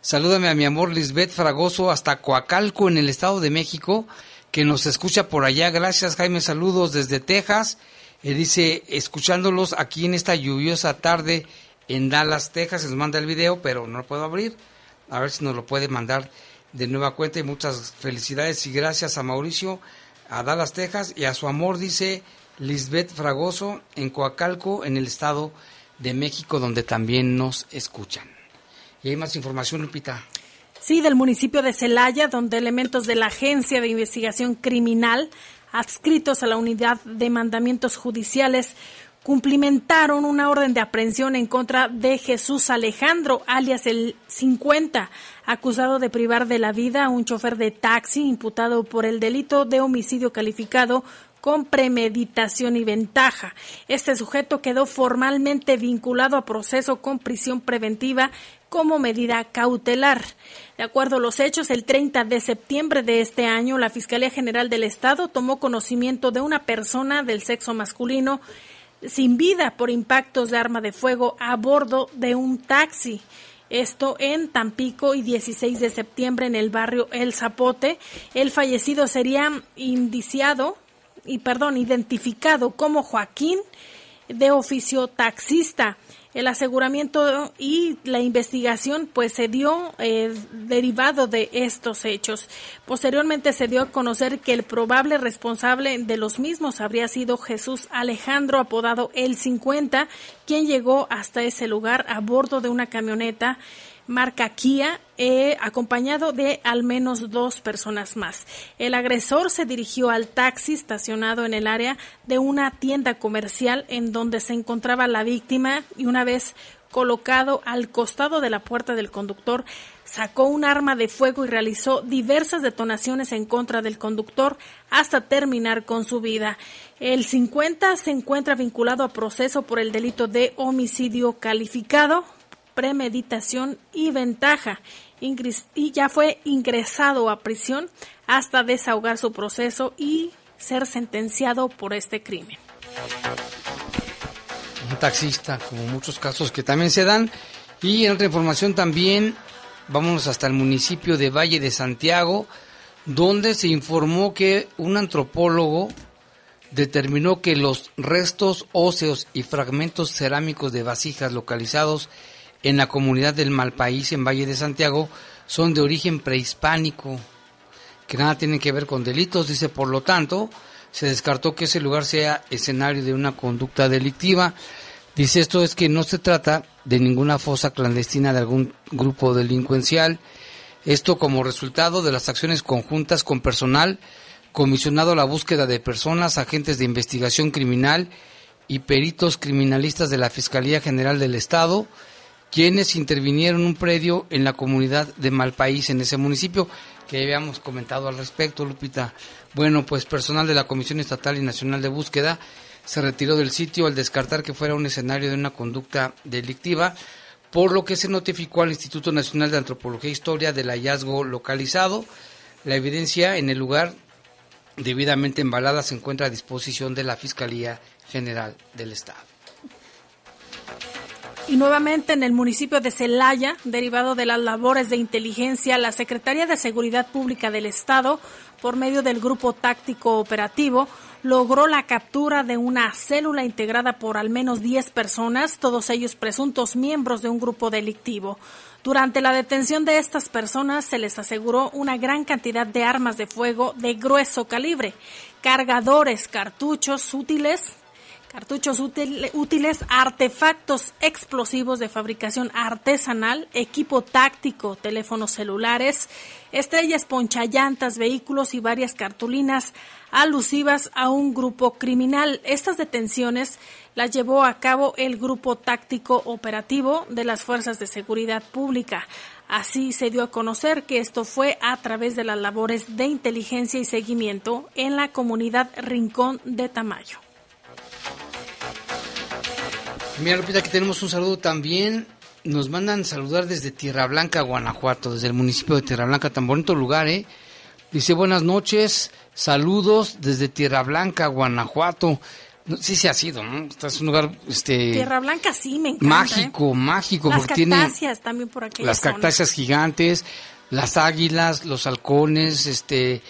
Salúdame a mi amor Lisbeth Fragoso hasta Coacalco en el Estado de México, que nos escucha por allá. Gracias Jaime, saludos desde Texas. Eh, dice, escuchándolos aquí en esta lluviosa tarde en Dallas, Texas. Nos manda el video, pero no lo puedo abrir. A ver si nos lo puede mandar de nueva cuenta y muchas felicidades y gracias a Mauricio a Dallas, Texas, y a su amor, dice Lisbeth Fragoso, en Coacalco, en el Estado de México, donde también nos escuchan. Y hay más información, Lupita. Sí, del municipio de Celaya, donde elementos de la Agencia de Investigación Criminal, adscritos a la Unidad de Mandamientos Judiciales, cumplimentaron una orden de aprehensión en contra de Jesús Alejandro, alias el 50, acusado de privar de la vida a un chofer de taxi imputado por el delito de homicidio calificado con premeditación y ventaja. Este sujeto quedó formalmente vinculado a proceso con prisión preventiva como medida cautelar. De acuerdo a los hechos, el 30 de septiembre de este año, la Fiscalía General del Estado tomó conocimiento de una persona del sexo masculino sin vida por impactos de arma de fuego a bordo de un taxi. Esto en Tampico y 16 de septiembre en el barrio El Zapote. El fallecido sería indiciado y perdón, identificado como Joaquín de oficio taxista el aseguramiento y la investigación pues se dio eh, derivado de estos hechos. Posteriormente se dio a conocer que el probable responsable de los mismos habría sido Jesús Alejandro, apodado El 50, quien llegó hasta ese lugar a bordo de una camioneta marca Kia, eh, acompañado de al menos dos personas más. El agresor se dirigió al taxi estacionado en el área de una tienda comercial en donde se encontraba la víctima y una vez colocado al costado de la puerta del conductor, sacó un arma de fuego y realizó diversas detonaciones en contra del conductor hasta terminar con su vida. El 50 se encuentra vinculado a proceso por el delito de homicidio calificado, premeditación y ventaja. y ya fue ingresado a prisión hasta desahogar su proceso y ser sentenciado por este crimen. Un taxista, como muchos casos que también se dan. Y en otra información también, vámonos hasta el municipio de Valle de Santiago, donde se informó que un antropólogo determinó que los restos óseos y fragmentos cerámicos de vasijas localizados en la comunidad del Malpaís en Valle de Santiago son de origen prehispánico, que nada tienen que ver con delitos, dice, por lo tanto, se descartó que ese lugar sea escenario de una conducta delictiva. Dice esto es que no se trata de ninguna fosa clandestina de algún grupo delincuencial, esto como resultado de las acciones conjuntas con personal comisionado a la búsqueda de personas, agentes de investigación criminal y peritos criminalistas de la Fiscalía General del Estado, quienes intervinieron un predio en la comunidad de Malpaís, en ese municipio, que habíamos comentado al respecto, Lupita. Bueno, pues personal de la Comisión Estatal y Nacional de Búsqueda se retiró del sitio al descartar que fuera un escenario de una conducta delictiva, por lo que se notificó al Instituto Nacional de Antropología e Historia del hallazgo localizado. La evidencia en el lugar debidamente embalada se encuentra a disposición de la Fiscalía General del Estado. Y nuevamente en el municipio de Celaya, derivado de las labores de inteligencia, la Secretaría de Seguridad Pública del Estado, por medio del Grupo Táctico Operativo, logró la captura de una célula integrada por al menos 10 personas, todos ellos presuntos miembros de un grupo delictivo. Durante la detención de estas personas se les aseguró una gran cantidad de armas de fuego de grueso calibre, cargadores, cartuchos útiles, cartuchos útiles, artefactos explosivos de fabricación artesanal, equipo táctico, teléfonos celulares, estrellas ponchallantas, vehículos y varias cartulinas alusivas a un grupo criminal. Estas detenciones las llevó a cabo el Grupo Táctico Operativo de las Fuerzas de Seguridad Pública. Así se dio a conocer que esto fue a través de las labores de inteligencia y seguimiento en la comunidad Rincón de Tamayo. Mira, Lupita, que tenemos un saludo también. Nos mandan saludar desde Tierra Blanca, Guanajuato, desde el municipio de Tierra Blanca, tan bonito lugar, ¿eh? Dice buenas noches, saludos desde Tierra Blanca, Guanajuato. sí se ha sido, ¿no? Este es un lugar, este... Tierra Blanca sí, me encanta. Mágico, ¿eh? mágico. Las cactáceas también por aquí. Las cactáceas gigantes, las águilas, los halcones, este,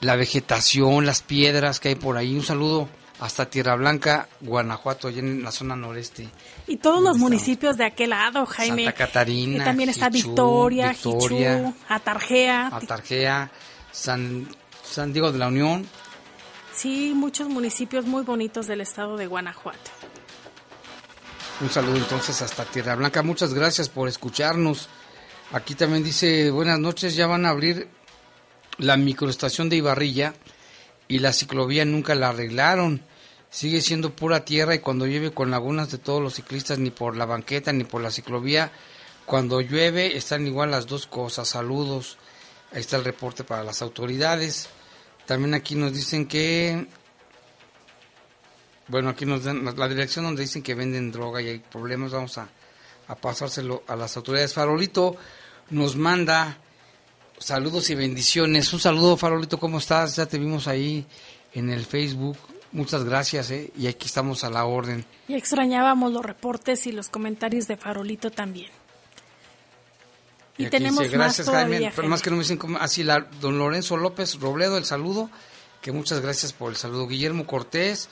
la vegetación, las piedras que hay por ahí. Un saludo hasta Tierra Blanca, Guanajuato, allá en la zona noreste. Y todos los municipios de aquel lado, Jaime. Santa Catarina. Y también está Victoria, Victoria Atarjea. Atarjea, San, San Diego de la Unión. Sí, muchos municipios muy bonitos del estado de Guanajuato. Un saludo entonces hasta Tierra Blanca. Muchas gracias por escucharnos. Aquí también dice, buenas noches, ya van a abrir la microestación de Ibarrilla y la ciclovía nunca la arreglaron sigue siendo pura tierra y cuando llueve con lagunas de todos los ciclistas, ni por la banqueta ni por la ciclovía, cuando llueve están igual las dos cosas. Saludos. Ahí está el reporte para las autoridades. También aquí nos dicen que, bueno, aquí nos dan la dirección donde dicen que venden droga y hay problemas. Vamos a, a pasárselo a las autoridades. Farolito nos manda saludos y bendiciones. Un saludo, Farolito, ¿cómo estás? Ya te vimos ahí en el Facebook. Muchas gracias, ¿eh? y aquí estamos a la orden. Y extrañábamos los reportes y los comentarios de Farolito también. Y, tenemos gracias, más Jaime, Pero más que no me dicen así, la, don Lorenzo López Robledo, el saludo, que muchas gracias por el saludo. Guillermo Cortés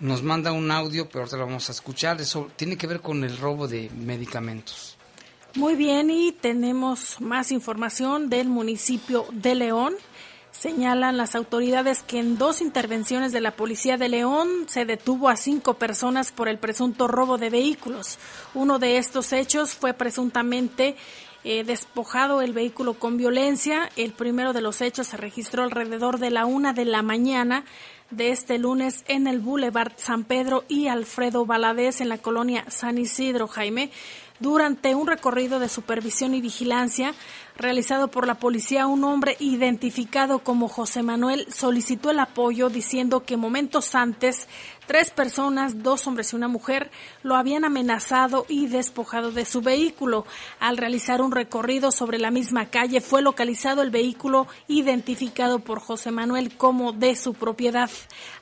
nos manda un audio, pero ahorita lo vamos a escuchar. Eso tiene que ver con el robo de medicamentos. Muy bien, y tenemos más información del municipio de León. Señalan las autoridades que en dos intervenciones de la Policía de León se detuvo a cinco personas por el presunto robo de vehículos. Uno de estos hechos fue presuntamente eh, despojado el vehículo con violencia. El primero de los hechos se registró alrededor de la una de la mañana de este lunes en el Boulevard San Pedro y Alfredo Valadez en la colonia San Isidro, Jaime Durante un recorrido de supervisión y vigilancia realizado por la policía, un hombre identificado como José Manuel solicitó el apoyo diciendo que momentos antes tres personas, dos hombres y una mujer, lo habían amenazado y despojado de su vehículo. Al realizar un recorrido sobre la misma calle fue localizado el vehículo identificado por José Manuel como de su propiedad.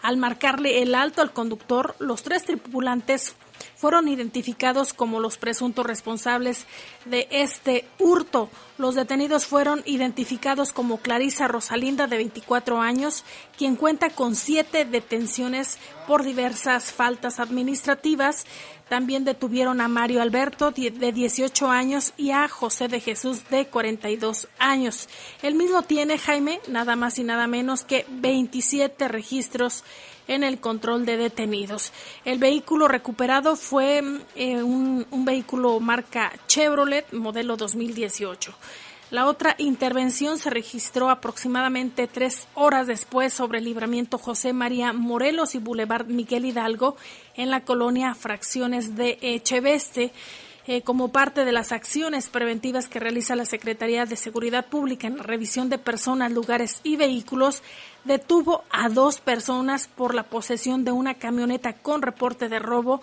Al marcarle el alto al conductor, los tres tripulantes fueron identificados como los presuntos responsables de este hurto. Los detenidos fueron identificados como Clarisa Rosalinda, de 24 años, quien cuenta con siete detenciones por diversas faltas administrativas. También detuvieron a Mario Alberto, de 18 años, y a José de Jesús, de 42 años. El mismo tiene, Jaime, nada más y nada menos que 27 registros en el control de detenidos. El vehículo recuperado fue eh, un, un vehículo marca Chevrolet, modelo 2018. La otra intervención se registró aproximadamente tres horas después sobre el libramiento José María Morelos y Boulevard Miguel Hidalgo en la colonia Fracciones de Echeveste. Eh, como parte de las acciones preventivas que realiza la Secretaría de Seguridad Pública en la revisión de personas, lugares y vehículos, detuvo a dos personas por la posesión de una camioneta con reporte de robo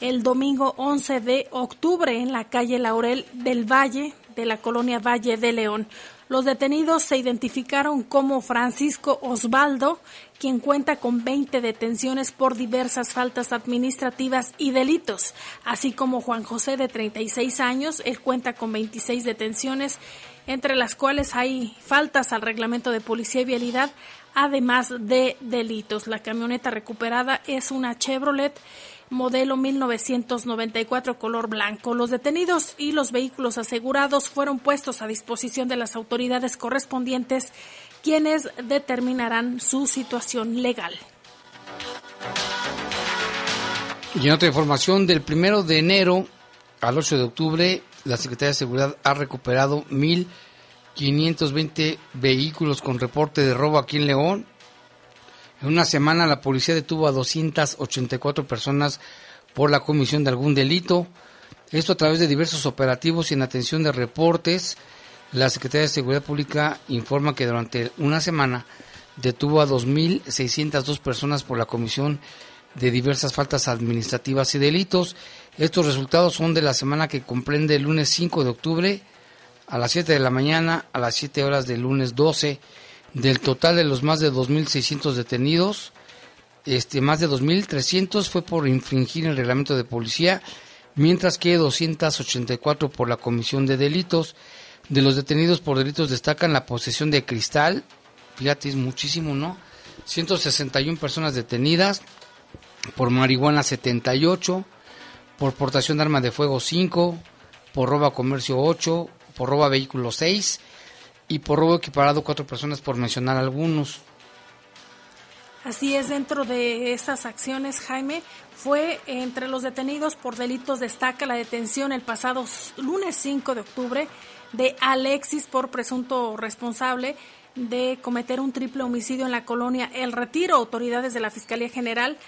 el domingo 11 de octubre en la calle Laurel del Valle de la colonia Valle de León. Los detenidos se identificaron como Francisco Osvaldo, quien cuenta con 20 detenciones por diversas faltas administrativas y delitos, así como Juan José de 36 años, él cuenta con 26 detenciones, entre las cuales hay faltas al reglamento de policía y vialidad, además de delitos. La camioneta recuperada es una Chevrolet modelo 1994 color blanco. Los detenidos y los vehículos asegurados fueron puestos a disposición de las autoridades correspondientes, quienes determinarán su situación legal. Y en otra información, del primero de enero al 8 de octubre, la Secretaría de Seguridad ha recuperado 1.520 vehículos con reporte de robo aquí en León en una semana la policía detuvo a 284 personas por la comisión de algún delito. Esto a través de diversos operativos y en atención de reportes. La Secretaría de Seguridad Pública informa que durante una semana detuvo a 2.602 personas por la comisión de diversas faltas administrativas y delitos. Estos resultados son de la semana que comprende el lunes 5 de octubre a las 7 de la mañana a las 7 horas del lunes 12 del total de los más de 2.600 detenidos, este, más de 2.300 fue por infringir el reglamento de policía, mientras que 284 por la comisión de delitos. De los detenidos por delitos destacan la posesión de cristal, fíjate, es muchísimo, ¿no? 161 personas detenidas, por marihuana 78, por portación de arma de fuego 5, por roba comercio 8, por roba vehículo 6 y por robo equiparado cuatro personas por mencionar algunos. Así es, dentro de estas acciones, Jaime, fue entre los detenidos por delitos destaca la detención el pasado lunes 5 de octubre de Alexis por presunto responsable de cometer un triple homicidio en la colonia El Retiro. Autoridades de la Fiscalía General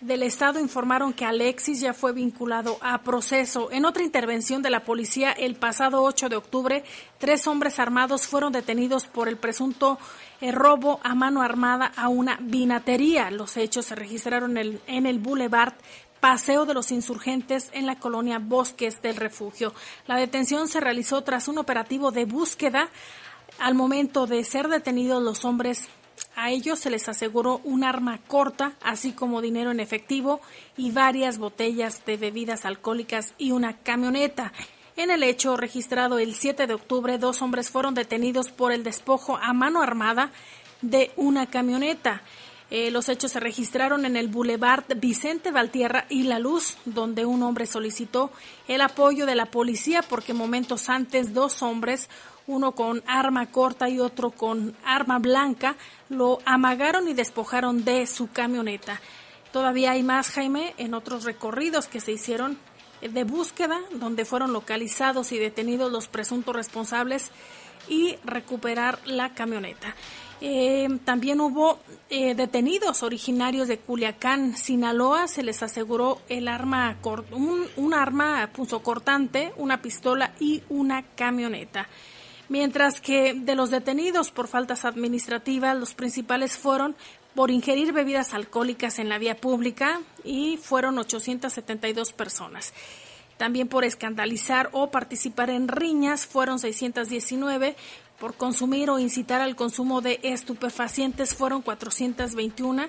del Estado informaron que Alexis ya fue vinculado a proceso. En otra intervención de la policía, el pasado 8 de octubre, tres hombres armados fueron detenidos por el presunto eh, robo a mano armada a una vinatería. Los hechos se registraron en el, en Boulevard Paseo de los Insurgentes en la colonia Bosques del Refugio. La detención se realizó tras un operativo de búsqueda. Al momento de ser detenidos los hombres a ellos se les aseguró un arma corta, así como dinero en efectivo y varias botellas de bebidas alcohólicas y una camioneta. En el hecho registrado el 7 de octubre, dos hombres fueron detenidos por el despojo a mano armada de una camioneta. Eh, los hechos se registraron en el Boulevard Vicente Valtierra y La Luz, donde un hombre solicitó el apoyo de la policía porque momentos antes dos hombres, uno con arma corta y otro con arma blanca, lo amagaron y despojaron de su camioneta. Todavía hay más, Jaime, en otros recorridos que se hicieron de búsqueda, donde fueron localizados y detenidos los presuntos responsables y recuperar la camioneta. Eh, también hubo eh, detenidos originarios de Culiacán, Sinaloa. Se les aseguró el arma, un, un arma punzocortante, una pistola y una camioneta. Mientras que de los detenidos por faltas administrativas, los principales fueron por ingerir bebidas alcohólicas en la vía pública y fueron 872 personas. También por escandalizar o participar en riñas fueron 619, por consumir o incitar al consumo de estupefacientes fueron 421,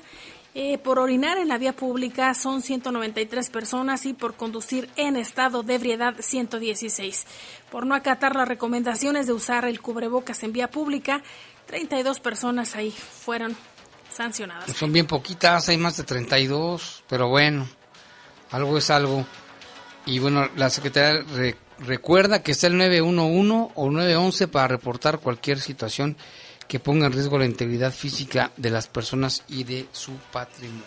eh, por orinar en la vía pública son 193 personas y por conducir en estado de ebriedad 116. Por no acatar las recomendaciones de usar el cubrebocas en vía pública, 32 personas ahí fueron sancionadas. Son bien poquitas, hay más de 32, pero bueno, algo es algo. Y bueno, la secretaria recuerda que está el 911 o 911 para reportar cualquier situación que ponga en riesgo la integridad física de las personas y de su patrimonio.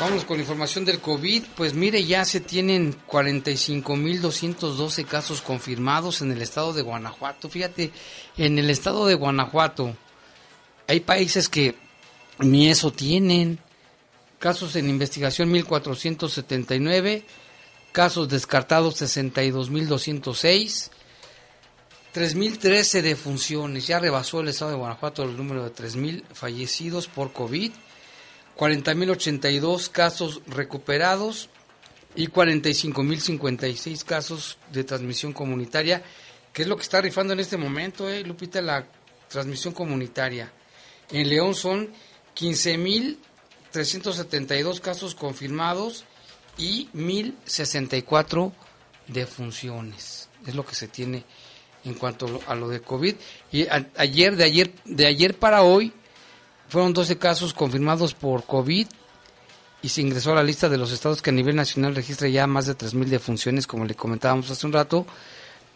Vamos con información del COVID. Pues mire, ya se tienen 45.212 casos confirmados en el estado de Guanajuato. Fíjate, en el estado de Guanajuato hay países que ni eso tienen. Casos en investigación 1.479, casos descartados 62.206, 3.013 defunciones. Ya rebasó el estado de Guanajuato el número de 3.000 fallecidos por COVID. 40.082 casos recuperados y 45.056 casos de transmisión comunitaria, que es lo que está rifando en este momento, eh, Lupita, la transmisión comunitaria. En León son 15.372 casos confirmados y 1.064 defunciones. Es lo que se tiene en cuanto a lo de COVID. Y ayer, de ayer, de ayer para hoy, fueron 12 casos confirmados por COVID y se ingresó a la lista de los estados que a nivel nacional registra ya más de 3.000 defunciones, como le comentábamos hace un rato.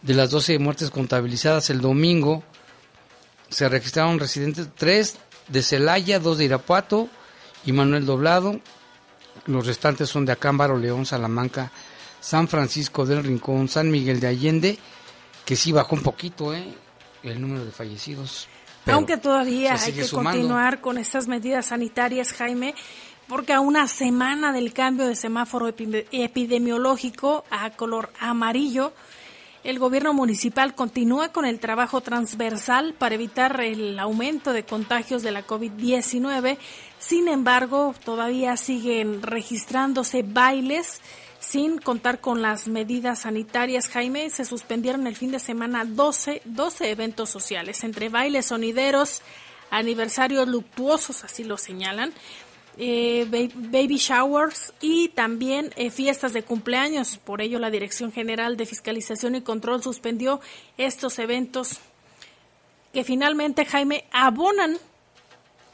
De las 12 muertes contabilizadas el domingo, se registraron residentes 3 de Celaya, 2 de Irapuato y Manuel Doblado. Los restantes son de Acámbaro, León, Salamanca, San Francisco del Rincón, San Miguel de Allende, que sí bajó un poquito ¿eh? el número de fallecidos. Aunque todavía hay que continuar con estas medidas sanitarias, Jaime, porque a una semana del cambio de semáforo epidemiológico a color amarillo, el gobierno municipal continúa con el trabajo transversal para evitar el aumento de contagios de la COVID-19. Sin embargo, todavía siguen registrándose bailes sin contar con las medidas sanitarias, Jaime, se suspendieron el fin de semana 12, 12 eventos sociales, entre bailes sonideros, aniversarios luctuosos, así lo señalan, eh, baby showers y también eh, fiestas de cumpleaños. Por ello, la Dirección General de Fiscalización y Control suspendió estos eventos que finalmente, Jaime, abonan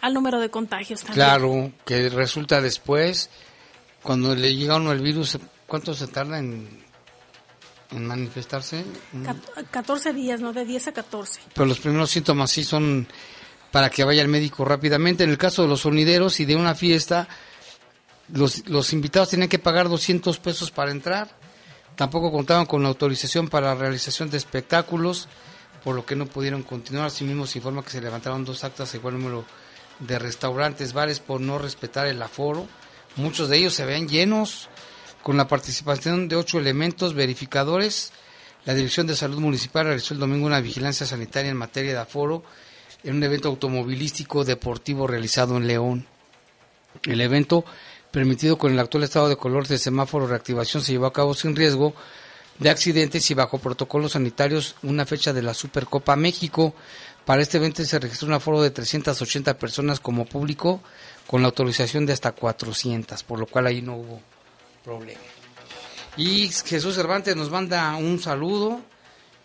al número de contagios. También. Claro, que resulta después, cuando le llega uno el virus, ¿Cuánto se tarda en, en manifestarse? 14 días, ¿no? De 10 a 14. Pero los primeros síntomas sí son para que vaya al médico rápidamente. En el caso de los sonideros y de una fiesta, los, los invitados tienen que pagar 200 pesos para entrar. Tampoco contaban con la autorización para la realización de espectáculos, por lo que no pudieron continuar. Asimismo, se informa que se levantaron dos actas igual número de restaurantes, bares, por no respetar el aforo. Muchos de ellos se ven llenos con la participación de ocho elementos verificadores. La Dirección de Salud Municipal realizó el domingo una vigilancia sanitaria en materia de aforo en un evento automovilístico deportivo realizado en León. El evento, permitido con el actual estado de color de semáforo reactivación, se llevó a cabo sin riesgo de accidentes y bajo protocolos sanitarios una fecha de la Supercopa México. Para este evento se registró un aforo de 380 personas como público con la autorización de hasta 400, por lo cual ahí no hubo problema. Y Jesús Cervantes nos manda un saludo,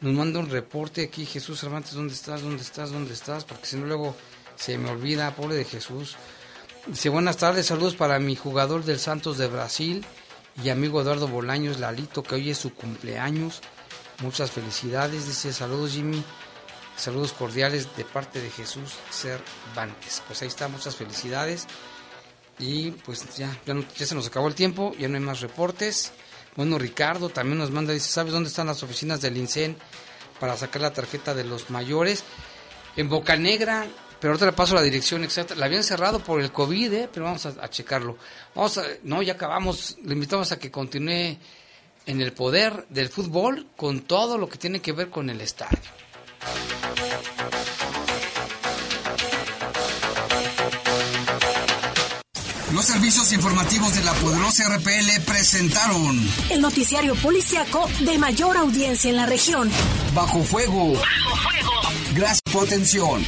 nos manda un reporte aquí. Jesús Cervantes, ¿dónde estás? ¿Dónde estás? ¿Dónde estás? Porque si no luego se me olvida, pobre de Jesús. Dice, buenas tardes, saludos para mi jugador del Santos de Brasil y amigo Eduardo Bolaños, Lalito, que hoy es su cumpleaños. Muchas felicidades, dice, saludos Jimmy, saludos cordiales de parte de Jesús Cervantes. Pues ahí está, muchas felicidades. Y pues ya, ya, se nos acabó el tiempo, ya no hay más reportes. Bueno, Ricardo también nos manda, dice, ¿sabes dónde están las oficinas del INSEN para sacar la tarjeta de los mayores? En Boca Negra, pero ahorita le paso la dirección exacta. La habían cerrado por el COVID, ¿eh? pero vamos a, a checarlo. Vamos a, no, ya acabamos. Le invitamos a que continúe en el poder del fútbol con todo lo que tiene que ver con el estadio. Los servicios informativos de la poderosa RPL presentaron El noticiario policiaco de mayor audiencia en la región. Bajo Fuego. Bajo Fuego. Gracias por atención.